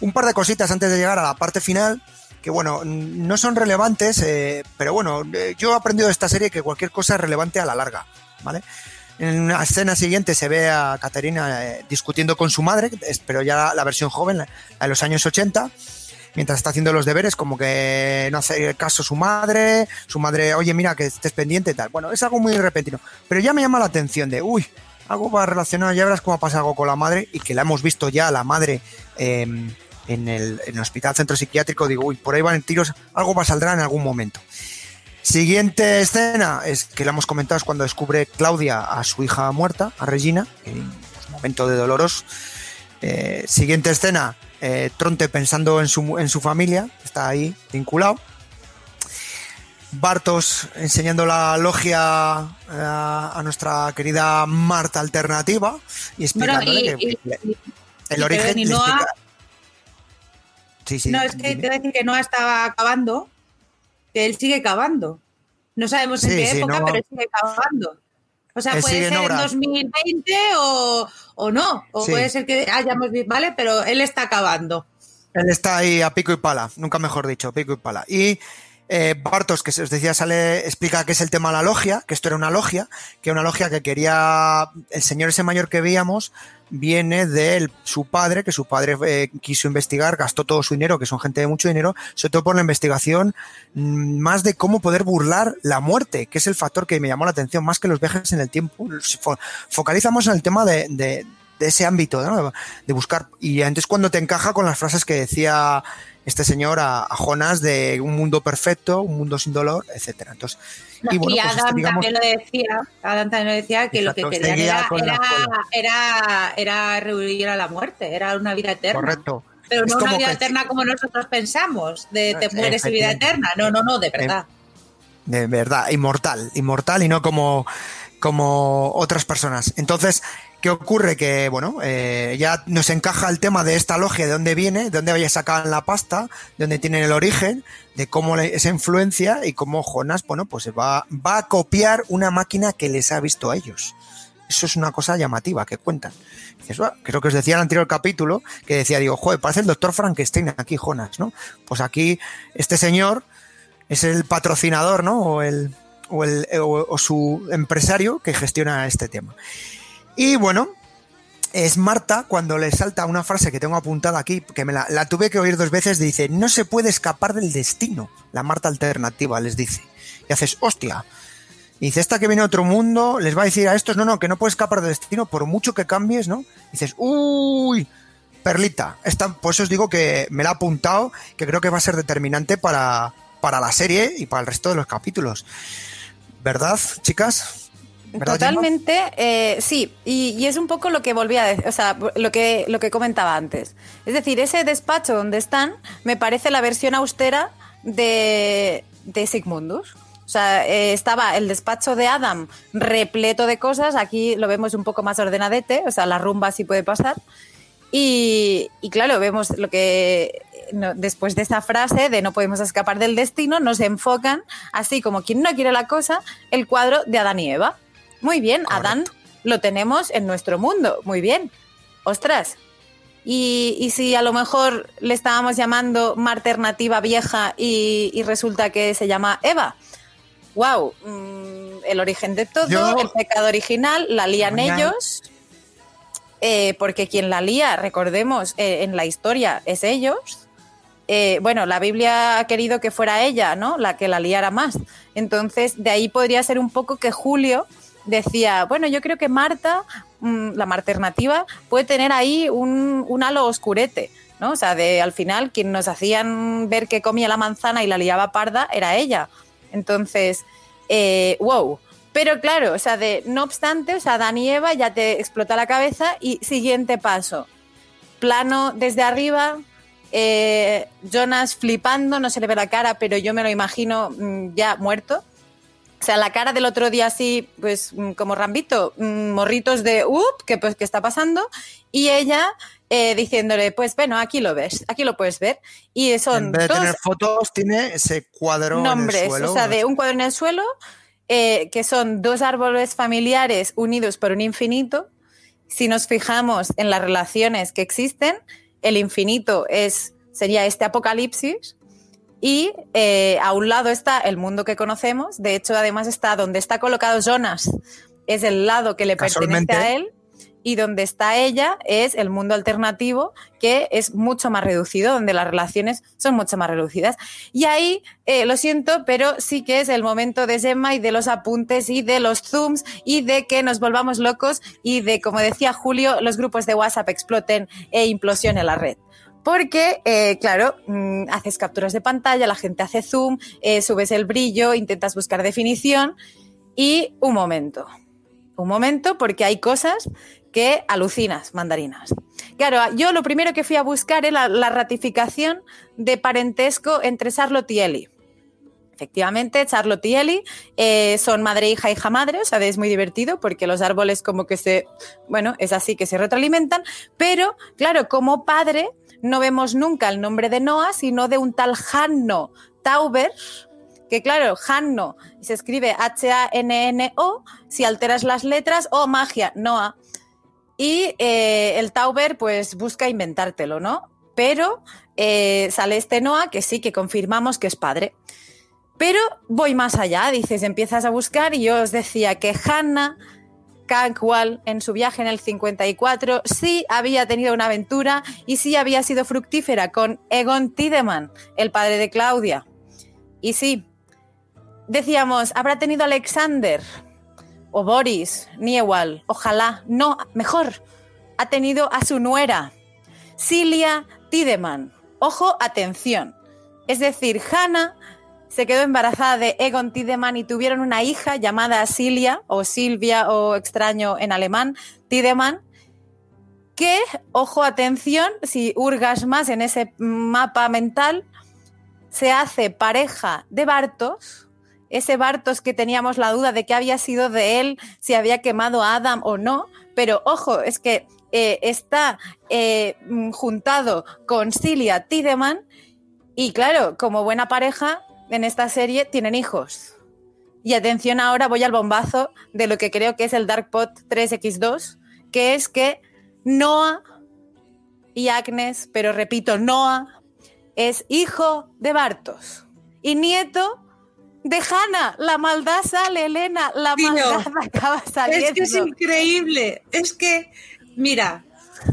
Un par de cositas antes de llegar a la parte final, que bueno, no son relevantes, eh, pero bueno, eh, yo he aprendido de esta serie que cualquier cosa es relevante a la larga, ¿vale? En la escena siguiente se ve a Caterina eh, discutiendo con su madre, pero ya la, versión joven, la de los años 80, mientras está haciendo los deberes, como que no hace caso su madre, su madre, oye, mira, que estés pendiente y tal. Bueno, es algo muy repentino. Pero ya me llama la atención de, uy, algo va relacionado, ya verás cómo pasa algo con la madre y que la hemos visto ya, la madre, em, en, el, hospital centro psiquiátrico, digo, uy, por ahí van tiros, algo va saldrá en algún momento. Siguiente escena es que la hemos comentado es cuando descubre Claudia a su hija muerta, a Regina, en un momento de doloros. Eh, siguiente escena, eh, Tronte pensando en su, en su familia, está ahí vinculado. Bartos enseñando la logia eh, a, nuestra querida Marta Alternativa y explicándole que, el origen. Noah, no, es que te voy a decir que Noah estaba acabando, que él sigue cavando. No sabemos en qué época, pero sigue cavando. O sea, puede ser en 2020 o, no, o puede ser que hayamos visto, ¿vale? Pero él está acabando. Él está ahí a pico y pala, nunca mejor dicho, pico y pala. Y eh, Bartos, que os decía, sale, explica qué es el tema de la logia, que esto era una logia, que una logia que quería, el señor ese mayor que veíamos, viene de su padre, que su padre eh, quiso investigar, gastó todo su dinero, que son gente de mucho dinero, sobre todo por la investigación mm, más de cómo poder burlar la muerte, que es el factor que me llamó la atención, más que los viajes en el tiempo. Focalizamos en el tema de, de, ese ámbito, de buscar. Y antes cuando te encaja con las frases que decía este señor a, Jonas de un mundo perfecto, un mundo sin dolor, etcétera. Entonces, y, bueno, pues Adam también lo decía, Adam también lo decía que lo que querían era, era, era, revivir a la muerte, era una vida eterna. Correcto. Pero no una vida eterna como nosotros pensamos, de te mueres y vida eterna. No, no, no, de verdad. De verdad, inmortal, inmortal y no como, como otras personas. Entonces, ¿Qué ocurre? Que, bueno, eh, ya nos encaja el tema de esta logia, de dónde viene, de dónde vaya sacar la pasta, de dónde tienen el origen, de cómo esa influencia y cómo Jonas, bueno, pues va, va a copiar una máquina que les ha visto a ellos. Eso es una cosa llamativa que cuentan. creo que os decía en el anterior capítulo que decía, digo, joder, parece el doctor Frankenstein aquí, Jonas, ¿no? Pues aquí este señor es el patrocinador, ¿no? O el, o, el, o su empresario que gestiona este tema. Y bueno, es Marta cuando le salta una frase que tengo apuntada aquí, que me la, tuve que oír dos veces, dice, no se puede escapar del destino. La Marta alternativa les dice. Y haces, hostia. Dice, esta que viene a otro mundo, les va a decir a estos, no, no, que no puede escapar del destino por mucho que cambies, ¿no? Dices, uy, perlita. Esta, por eso os digo que me la ha apuntado, que creo que va a ser determinante para, para la serie y para el resto de los capítulos. ¿Verdad, chicas? ¿Verdad, Totalmente, eh, sí, y, es un poco lo que volví a decir, o sea, lo que, lo que comentaba antes. Es decir, ese despacho donde están me parece la versión austera de, de Sigmundus. O sea, eh, estaba el despacho de Adam repleto de cosas, aquí lo vemos un poco más ordenadete, o sea, la rumba sí puede pasar. Y, y claro, vemos lo que después de esa frase de no podemos escapar del destino, nos enfocan, así como quien no quiere la cosa, el cuadro de Adán y Eva. Muy bien, Correcto. Adán lo tenemos en nuestro mundo, muy bien. Ostras, y, y, si a lo mejor le estábamos llamando alternativa vieja y, y, resulta que se llama Eva. ¡Wow! Mm, el origen de todo, Yo, el pecado original, la lían ellos. Eh, porque quien la lía, recordemos, eh, en la historia es ellos. Eh, bueno, la Biblia ha querido que fuera ella, ¿no? La que la liara más. Entonces, de ahí podría ser un poco que Julio decía, bueno, yo creo que Marta, mmm, la alternativa, puede tener ahí un, un, halo oscurete, ¿no? O sea, de al final quien nos hacían ver que comía la manzana y la liaba parda era ella. Entonces, eh, wow. Pero claro, o sea, de, no obstante, o sea, Dan y Eva ya te explota la cabeza y siguiente paso. Plano desde arriba, eh, Jonas flipando, no se le ve la cara, pero yo me lo imagino mmm, ya muerto. O sea, la cara del otro día así, pues mm, como Rambito, mmm, morritos de, up, que pues, ¿qué está pasando? Y ella eh, diciéndole, pues bueno, aquí lo ves, aquí lo puedes ver. Y son en vez de dos tener fotos, tiene ese cuadro nombres, en el suelo. o sea, de un cuadro en el suelo, eh, que son dos árboles familiares unidos por un infinito. Si nos fijamos en las relaciones que existen, el infinito es, sería este apocalipsis. Y eh, a un lado está el mundo que conocemos. De hecho, además está donde está colocado Jonas, es el lado que le pertenece a él y donde está ella es el mundo alternativo, que es mucho más reducido, donde las relaciones son mucho más reducidas. Y ahí, eh, lo siento, pero sí que es el momento de Gemma y de los apuntes y de los zooms y de que nos volvamos locos y de, como decía Julio, los grupos de WhatsApp exploten e implosione la red. Porque, eh, claro, mmm, haces capturas de pantalla, la gente hace zoom, eh, subes el brillo, intentas buscar definición y un momento. Un momento, porque hay cosas que alucinas, mandarinas. Claro, yo lo primero que fui a buscar era la, la ratificación de parentesco entre Charlotte y Ellie. Efectivamente, Charlotte y Ellie eh, son madre, hija, hija, madre, o sea, es muy divertido porque los árboles como que se, bueno, es así que se retroalimentan, pero claro, como padre no vemos nunca el nombre de Noah, sino de un tal Hanno Tauber, que claro, Hanno se escribe H-A-N-N-O, si alteras las letras, oh, magia, Noah. Y eh, el Tauber pues busca inventártelo, ¿no? Pero eh, sale este Noah que sí, que confirmamos que es padre. Pero voy más allá, dices, empiezas a buscar y yo os decía que Hannah Cankwall en su viaje en el 54 sí había tenido una aventura y sí había sido fructífera con Egon Tiedemann, el padre de Claudia. Y sí, decíamos, ¿habrá tenido Alexander? o Boris, Niewal, ojalá, no, mejor, ha tenido a su nuera, Cilia Tiedemann. Ojo, atención. Es decir, Hannah se quedó embarazada de Egon Tiedemann y tuvieron una hija llamada Cilia o Silvia o extraño en alemán, Tiedemann, que, ojo, atención, si hurgas más en ese mapa mental, se hace pareja de Bartos, ese Bartos que teníamos la duda de que había sido de él, si había quemado a Adam o no, pero ojo, es que eh, está eh, juntado con Cilia Tiedemann y claro, como buena pareja en esta serie tienen hijos. Y atención ahora, voy al bombazo de lo que creo que es el Darkpot 3X2, que es que Noah y Agnes, pero repito, Noah es hijo de Bartos y nieto de Hanna, la maldad sale, Elena, la maldad acaba saliendo. Es que es increíble, es que Mira,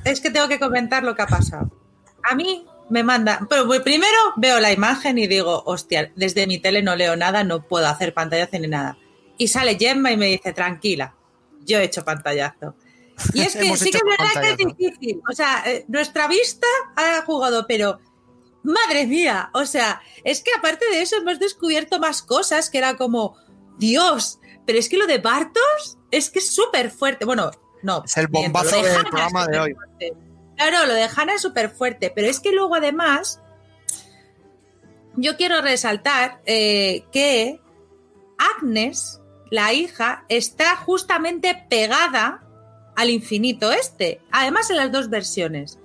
es que tengo que comentar lo que ha pasado. A mí me manda, pero primero veo la imagen y digo, hostia, desde mi tele no leo nada, no puedo hacer pantallazo ni nada. Y sale Gemma y me dice, tranquila, yo he hecho pantallazo. Y es que sí que es verdad que es difícil. O sea, eh, nuestra vista ha jugado, pero madre mía, o sea, es que aparte de eso hemos descubierto más cosas que era como, Dios, pero es que lo de Bartos es que es súper fuerte. Bueno, no. Es el bombazo del programa de hoy. Claro, lo de Hannah es súper fuerte, pero es que luego además yo quiero resaltar eh, que Agnes, la hija, está justamente pegada al infinito este. Además en las dos versiones.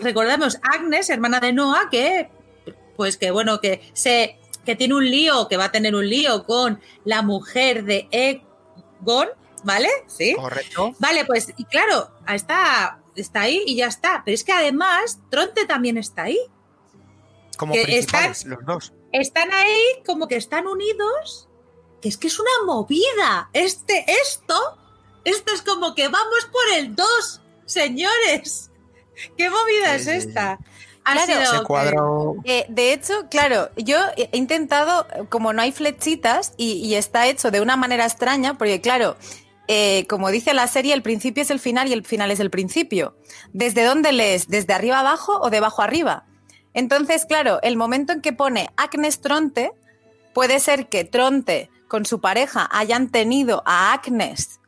Recordemos, Agnes, hermana de Noah, que pues que bueno, que se que tiene un lío, que va a tener un lío con la mujer de Egon, ¿vale? Sí. Correcto. Vale, pues, y claro, está, está ahí y ya está. Pero es que además, Tronte también está ahí. Como principales, los dos. Están ahí como que están unidos, que es que es una movida. Este, esto, esto es como que vamos por el 2, señores. ¿Qué movida es esta? Claro, eh, de hecho, claro, yo he intentado, como no hay flechitas y, está hecho de una manera extraña, porque claro, eh, como dice la serie, el principio es el final y el final es el principio. ¿Desde dónde lees? ¿Desde arriba abajo o de abajo arriba? Entonces, claro, el momento en que pone Agnes Tronte, puede ser que Tronte con su pareja hayan tenido a Agnes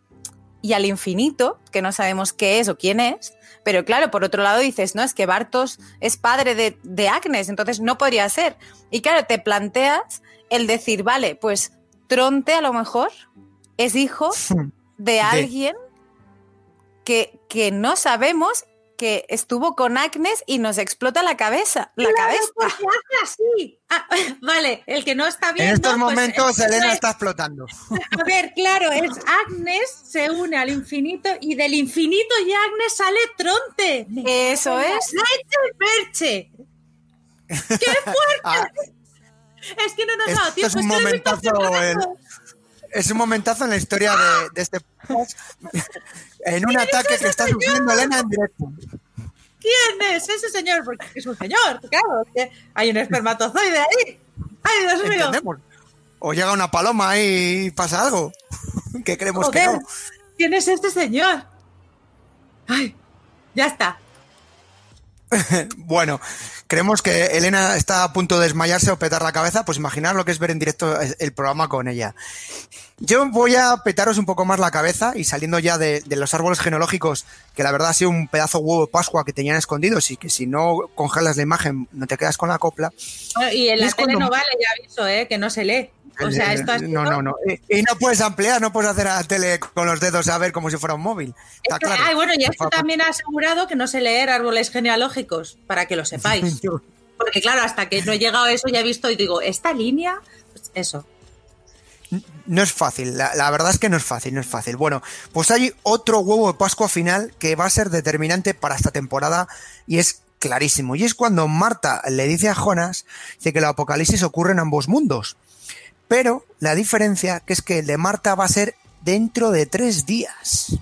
y al infinito, que no sabemos qué es o quién es, pero claro, por otro lado dices, no, es que Bartos es padre de, Agnes, entonces no podría ser. Y claro, te planteas el decir, vale, pues Tronte a lo mejor es hijo de alguien que, que no sabemos que estuvo con Agnes y nos explota la cabeza. La cabeza. así. Ah, vale, el que no está bien. En estos pues, momentos Elena está explotando. A ver, claro, es Agnes se une al infinito y del infinito y Agnes sale Tronte. Eso es. Leche Perche. ¡Qué fuerte! Ah. es que no nos ha dado tiempo. Es un momentazo. Es un momentazo en la historia de, de este en un ataque que está sufriendo Elena en directo. ¿Quién es ese señor? Porque es un señor, claro, hay un espermatozoide ahí. ¡Ay, Dios mío! Entendemos. O llega una paloma y pasa algo. que creemos que no. ¿Quién es este señor? ¡Ay! Ya está. bueno, creemos que Elena está a punto de desmayarse o petar la cabeza, pues imaginar lo que es ver en directo el programa con ella. Yo voy a petaros un poco más la cabeza y saliendo ya de, los árboles genealógicos, que la verdad ha sido un pedazo huevo de Pascua que tenían escondidos y que si no congelas la imagen no te quedas con la copla. y en la tele no vale, ya aviso, ¿eh? que no se lee. O sea, esto No, no, no. Y, no puedes ampliar, no puedes hacer a la tele con los dedos a ver como si fuera un móvil. Está bueno, y esto también ha asegurado que no sé leer árboles genealógicos, para que lo sepáis. Porque claro, hasta que no he llegado a eso ya he visto y digo, esta línea, pues eso. No es fácil, la, la, verdad es que no es fácil, no es fácil. Bueno, pues hay otro huevo de Pascua final que va a ser determinante para esta temporada y es clarísimo. Y es cuando Marta le dice a Jonas que el apocalipsis ocurre en ambos mundos. Pero la diferencia que es que el de Marta va a ser dentro de tres días.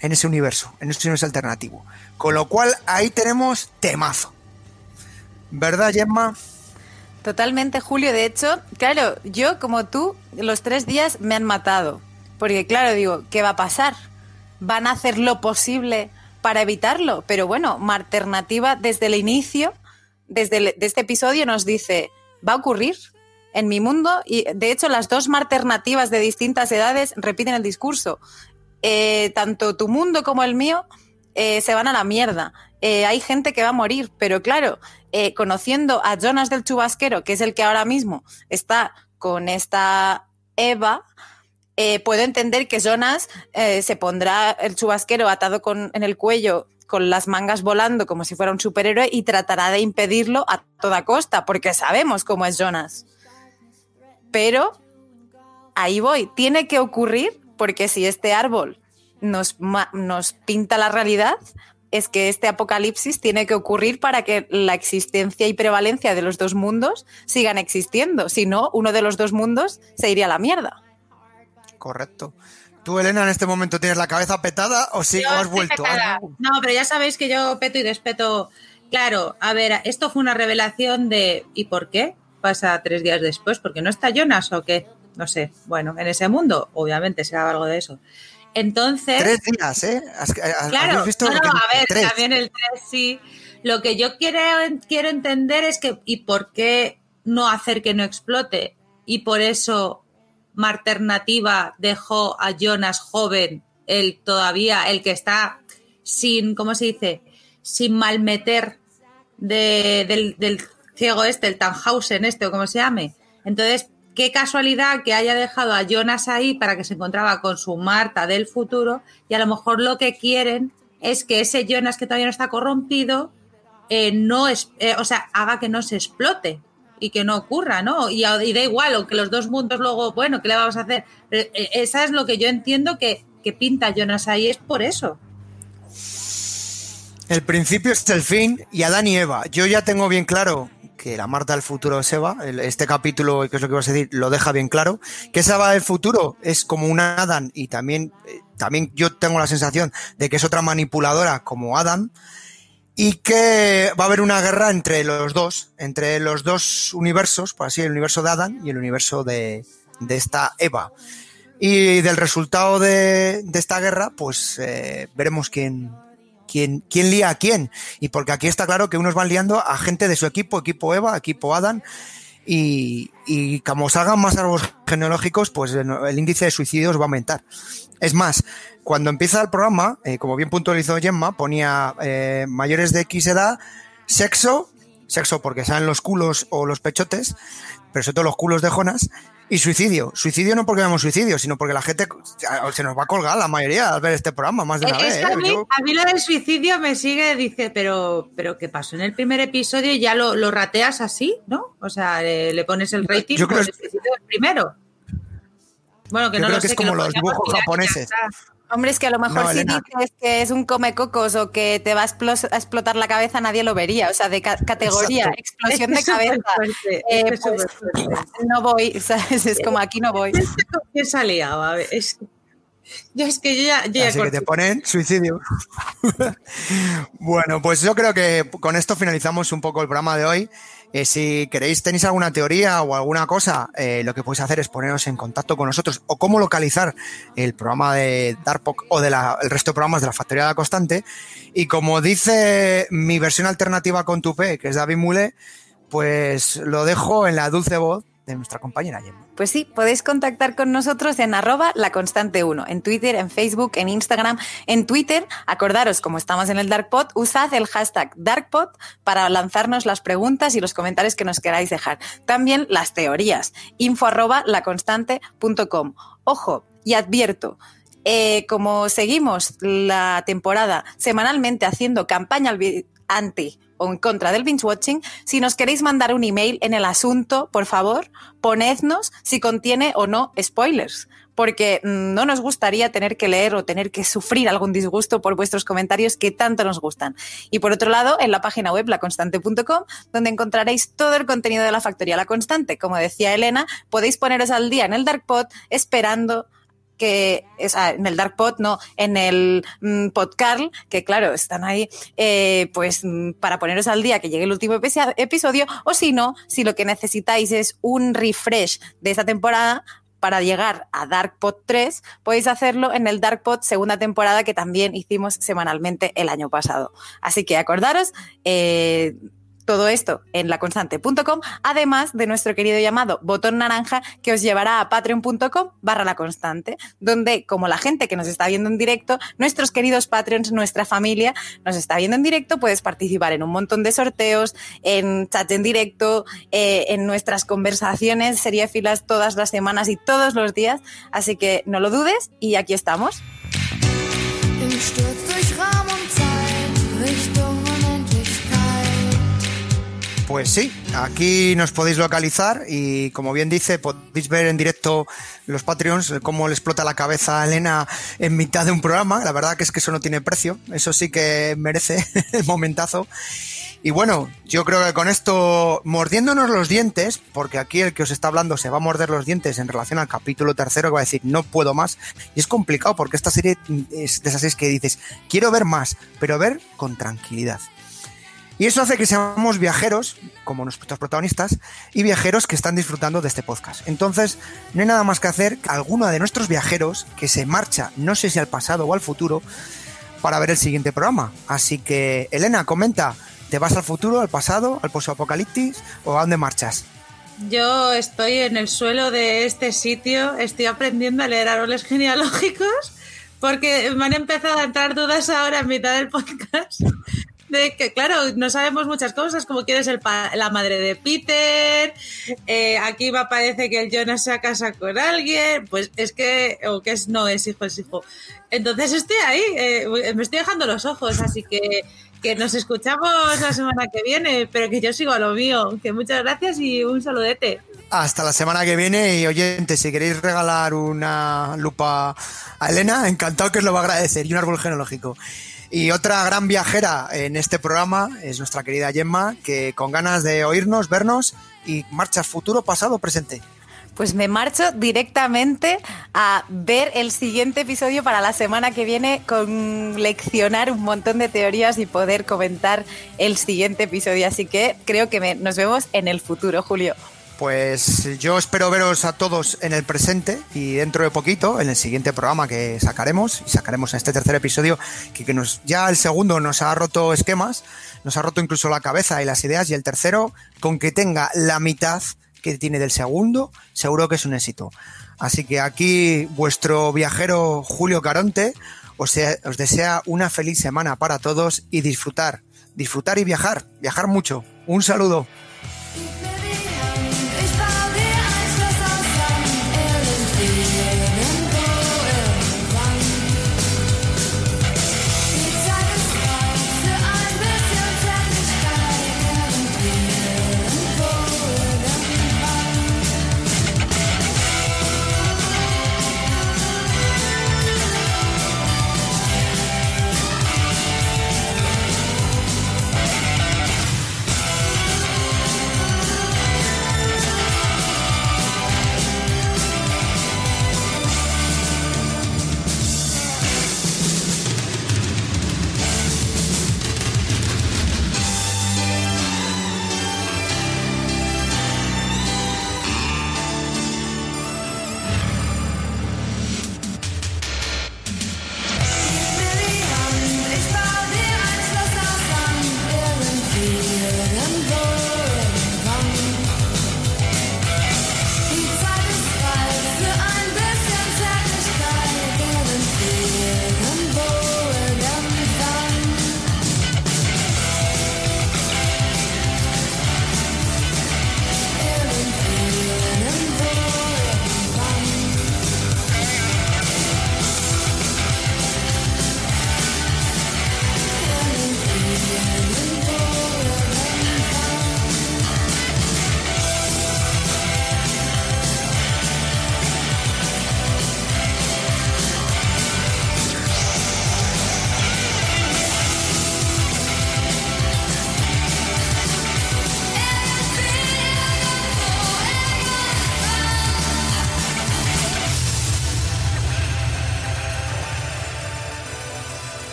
En ese universo, en ese universo alternativo. Con lo cual ahí tenemos temazo. ¿Verdad, Gemma? Totalmente, Julio. De hecho, claro, yo como tú, los tres días me han matado. Porque claro, digo, ¿qué va a pasar? Van a hacer lo posible para evitarlo. Pero bueno, alternativa desde el inicio, desde este episodio nos dice, va a ocurrir, en mi mundo, y de hecho las dos alternativas de distintas edades repiten el discurso. Eh, tanto tu mundo como el mío eh, se van a la mierda. Eh, hay gente que va a morir, pero claro, conociendo a Jonas del Chubasquero, que es el que ahora mismo está con esta Eva, puedo entender que Jonas se pondrá el chubasquero atado con, en el cuello con las mangas volando como si fuera un superhéroe y tratará de impedirlo a toda costa, porque sabemos cómo es Jonas pero ahí voy, tiene que ocurrir porque si este árbol nos, nos pinta la realidad, es que este apocalipsis tiene que ocurrir para que la existencia y prevalencia de los dos mundos sigan existiendo. Si no, uno de los dos mundos se iría a la mierda. Correcto. Tú, Elena, en este momento tienes la cabeza petada o sí has vuelto. No, pero ya sabéis que yo peto y despeto. Claro, a ver, esto fue una revelación de ¿y por qué? Pasa tres días después, porque no está Jonas o qué, no sé. Bueno, en ese mundo, obviamente será algo de eso. Entonces. Tres días, ¿eh? claro, visto no, a ver, también el tres sí. Lo que yo quiero, quiero entender es que, ¿y por qué no hacer que no explote? Y por eso Marternativa dejó a Jonas joven, el todavía, el que está sin, ¿cómo se dice? Sin malmeter del, del, ciego este, el Tannhausen este o como se llame. Entonces, qué casualidad que haya dejado a Jonas ahí para que se encontraba con su Marta del futuro y a lo mejor lo que quieren es que ese Jonas que todavía no está corrompido eh, no es, eh, o sea, haga que no se explote y que no ocurra, ¿no? Y, da igual, o que los dos mundos luego, bueno, ¿qué le vamos a hacer? Pero, eh, esa es lo que yo entiendo que, que pinta Jonas ahí, es por eso. El principio es el fin y Adán y Eva. Yo ya tengo bien claro que la Marta del futuro es Eva. Este capítulo, que es lo que vas a decir, lo deja bien claro. Que esa Eva del futuro es como una Adán y también, también yo tengo la sensación de que es otra manipuladora como Adam y que va a haber una guerra entre los dos, entre los dos universos, por así el universo de Adán y el universo de, de esta Eva. Y del resultado de, de esta guerra, pues eh, veremos quién, quién, lía a quién. Y porque aquí está claro que unos van liando a gente de su equipo, equipo Eva, equipo Adán, y, como salgan más árboles genealógicos, pues el índice de suicidios va a aumentar. Es más, cuando empieza el programa, eh, como bien puntualizó Gemma, ponía eh, mayores de X edad, sexo, sexo porque salen los culos o los pechotes, pero sobre todo los culos de Jonas, y suicidio. Suicidio no porque veamos suicidio, sino porque la gente se nos va a colgar la mayoría al ver este programa más de una vez. ¿eh? A, mí, a, mí, lo del suicidio me sigue, dice, pero, pero ¿qué pasó? En el primer episodio ya lo, lo rateas así, ¿no? O sea, le, le pones el rating yo creo por el suicidio del primero. Bueno, que no lo que sé, es como los dibujos japoneses. Hombre, es que a lo mejor si dices que es un come cocos o que te va a, explotar la cabeza, nadie lo vería. O sea, de categoría, explosión de cabeza. Eh, pues, no voy, ¿sabes? Es como aquí no voy. ¿Qué salía? A ver, es, yo es que yo ya. Yo Así que te ponen suicidio. bueno, pues yo creo que con esto finalizamos un poco el programa de hoy. Eh, si queréis, tenéis alguna teoría o alguna cosa, eh, lo que podéis hacer es poneros en contacto con nosotros o cómo localizar el programa de Darpok o del resto de programas de la Factoría de la Constante. Y como dice mi versión alternativa con Tupé, que es David Mule, pues lo dejo en la dulce voz de nuestra compañera Gemma. Pues sí, podéis contactar con nosotros en arroba la constante 1, en Twitter, en Facebook, en Instagram, en Twitter. Acordaros, como estamos en el DarkPod, usad el hashtag DarkPod para lanzarnos las preguntas y los comentarios que nos queráis dejar. También las teorías, info arroba laconstante.com. Ojo, y advierto, eh, como seguimos la temporada semanalmente haciendo campaña anti o en contra del binge watching, si nos queréis mandar un email en el asunto, por favor, ponednos si contiene o no spoilers, porque mm, no nos gustaría tener que leer o tener que sufrir algún disgusto por vuestros comentarios que tanto nos gustan. Y por otro lado, en la página web laconstante.com, donde encontraréis todo el contenido de la Factoría La Constante. Como decía Elena, podéis poneros al día en el Darkpod esperando que en el Dark Pod, no, en el mm, Podcarl, que claro, están ahí, eh, pues mm, para poneros al día que llegue el último episodio, o si no, si lo que necesitáis es un refresh de esta temporada, para llegar a Dark Pod 3, podéis hacerlo en el Dark Pod segunda temporada que también hicimos semanalmente el año pasado. Así que acordaros, eh, todo esto en laconstante.com, además de nuestro querido llamado botón naranja que os llevará a patreon.com barra la constante, donde como la gente que nos está viendo en directo, nuestros queridos patreons, nuestra familia nos está viendo en directo, puedes participar en un montón de sorteos, en chat en directo, eh, en nuestras conversaciones, sería filas todas las semanas y todos los días, así que no lo dudes y aquí estamos. Pues sí, aquí nos podéis localizar y como bien dice, podéis ver en directo los Patreons cómo le explota la cabeza a Elena en mitad de un programa. La verdad que es que eso no tiene precio, eso sí que merece el momentazo. Y bueno, yo creo que con esto, mordiéndonos los dientes, porque aquí el que os está hablando se va a morder los dientes en relación al capítulo tercero, que va a decir, no puedo más. Y es complicado porque esta serie es de esas series que dices, quiero ver más, pero ver con tranquilidad. Y eso hace que seamos viajeros, como nuestros protagonistas, y viajeros que están disfrutando de este podcast. Entonces, no hay nada más que hacer que alguno de nuestros viajeros que se marcha, no sé si al pasado o al futuro, para ver el siguiente programa. Así que, Elena, comenta, ¿te vas al futuro, al pasado, al post-apocalipsis o a dónde marchas? Yo estoy en el suelo de este sitio, estoy aprendiendo a leer árboles genealógicos porque me han empezado a entrar dudas ahora en mitad del podcast de que, claro, no sabemos muchas cosas, como quién es el la madre de Peter, eh, aquí me parece que el Jonas se casa con alguien, pues es que, o que es, no es hijo, es hijo. Entonces estoy ahí, eh, me estoy dejando los ojos, así que, que nos escuchamos la semana que viene, pero que yo sigo a lo mío, que muchas gracias y un saludete. Hasta la semana que viene y oyentes, si queréis regalar una lupa a Elena, encantado que os lo va a agradecer y un árbol genealógico. Y otra gran viajera en este programa es nuestra querida Gemma, que con ganas de oírnos, vernos y marchas futuro, pasado, presente. Pues me marcho directamente a ver el siguiente episodio para la semana que viene con leccionar un montón de teorías y poder comentar el siguiente episodio. Así que creo que nos vemos en el futuro, Julio. Pues yo espero veros a todos en el presente y dentro de poquito, en el siguiente programa que sacaremos, y sacaremos en este tercer episodio, que, nos, ya el segundo nos ha roto esquemas, nos ha roto incluso la cabeza y las ideas, y el tercero, con que tenga la mitad que tiene del segundo, seguro que es un éxito. Así que aquí vuestro viajero Julio Caronte os, os desea una feliz semana para todos y disfrutar, disfrutar y viajar, viajar mucho. Un saludo.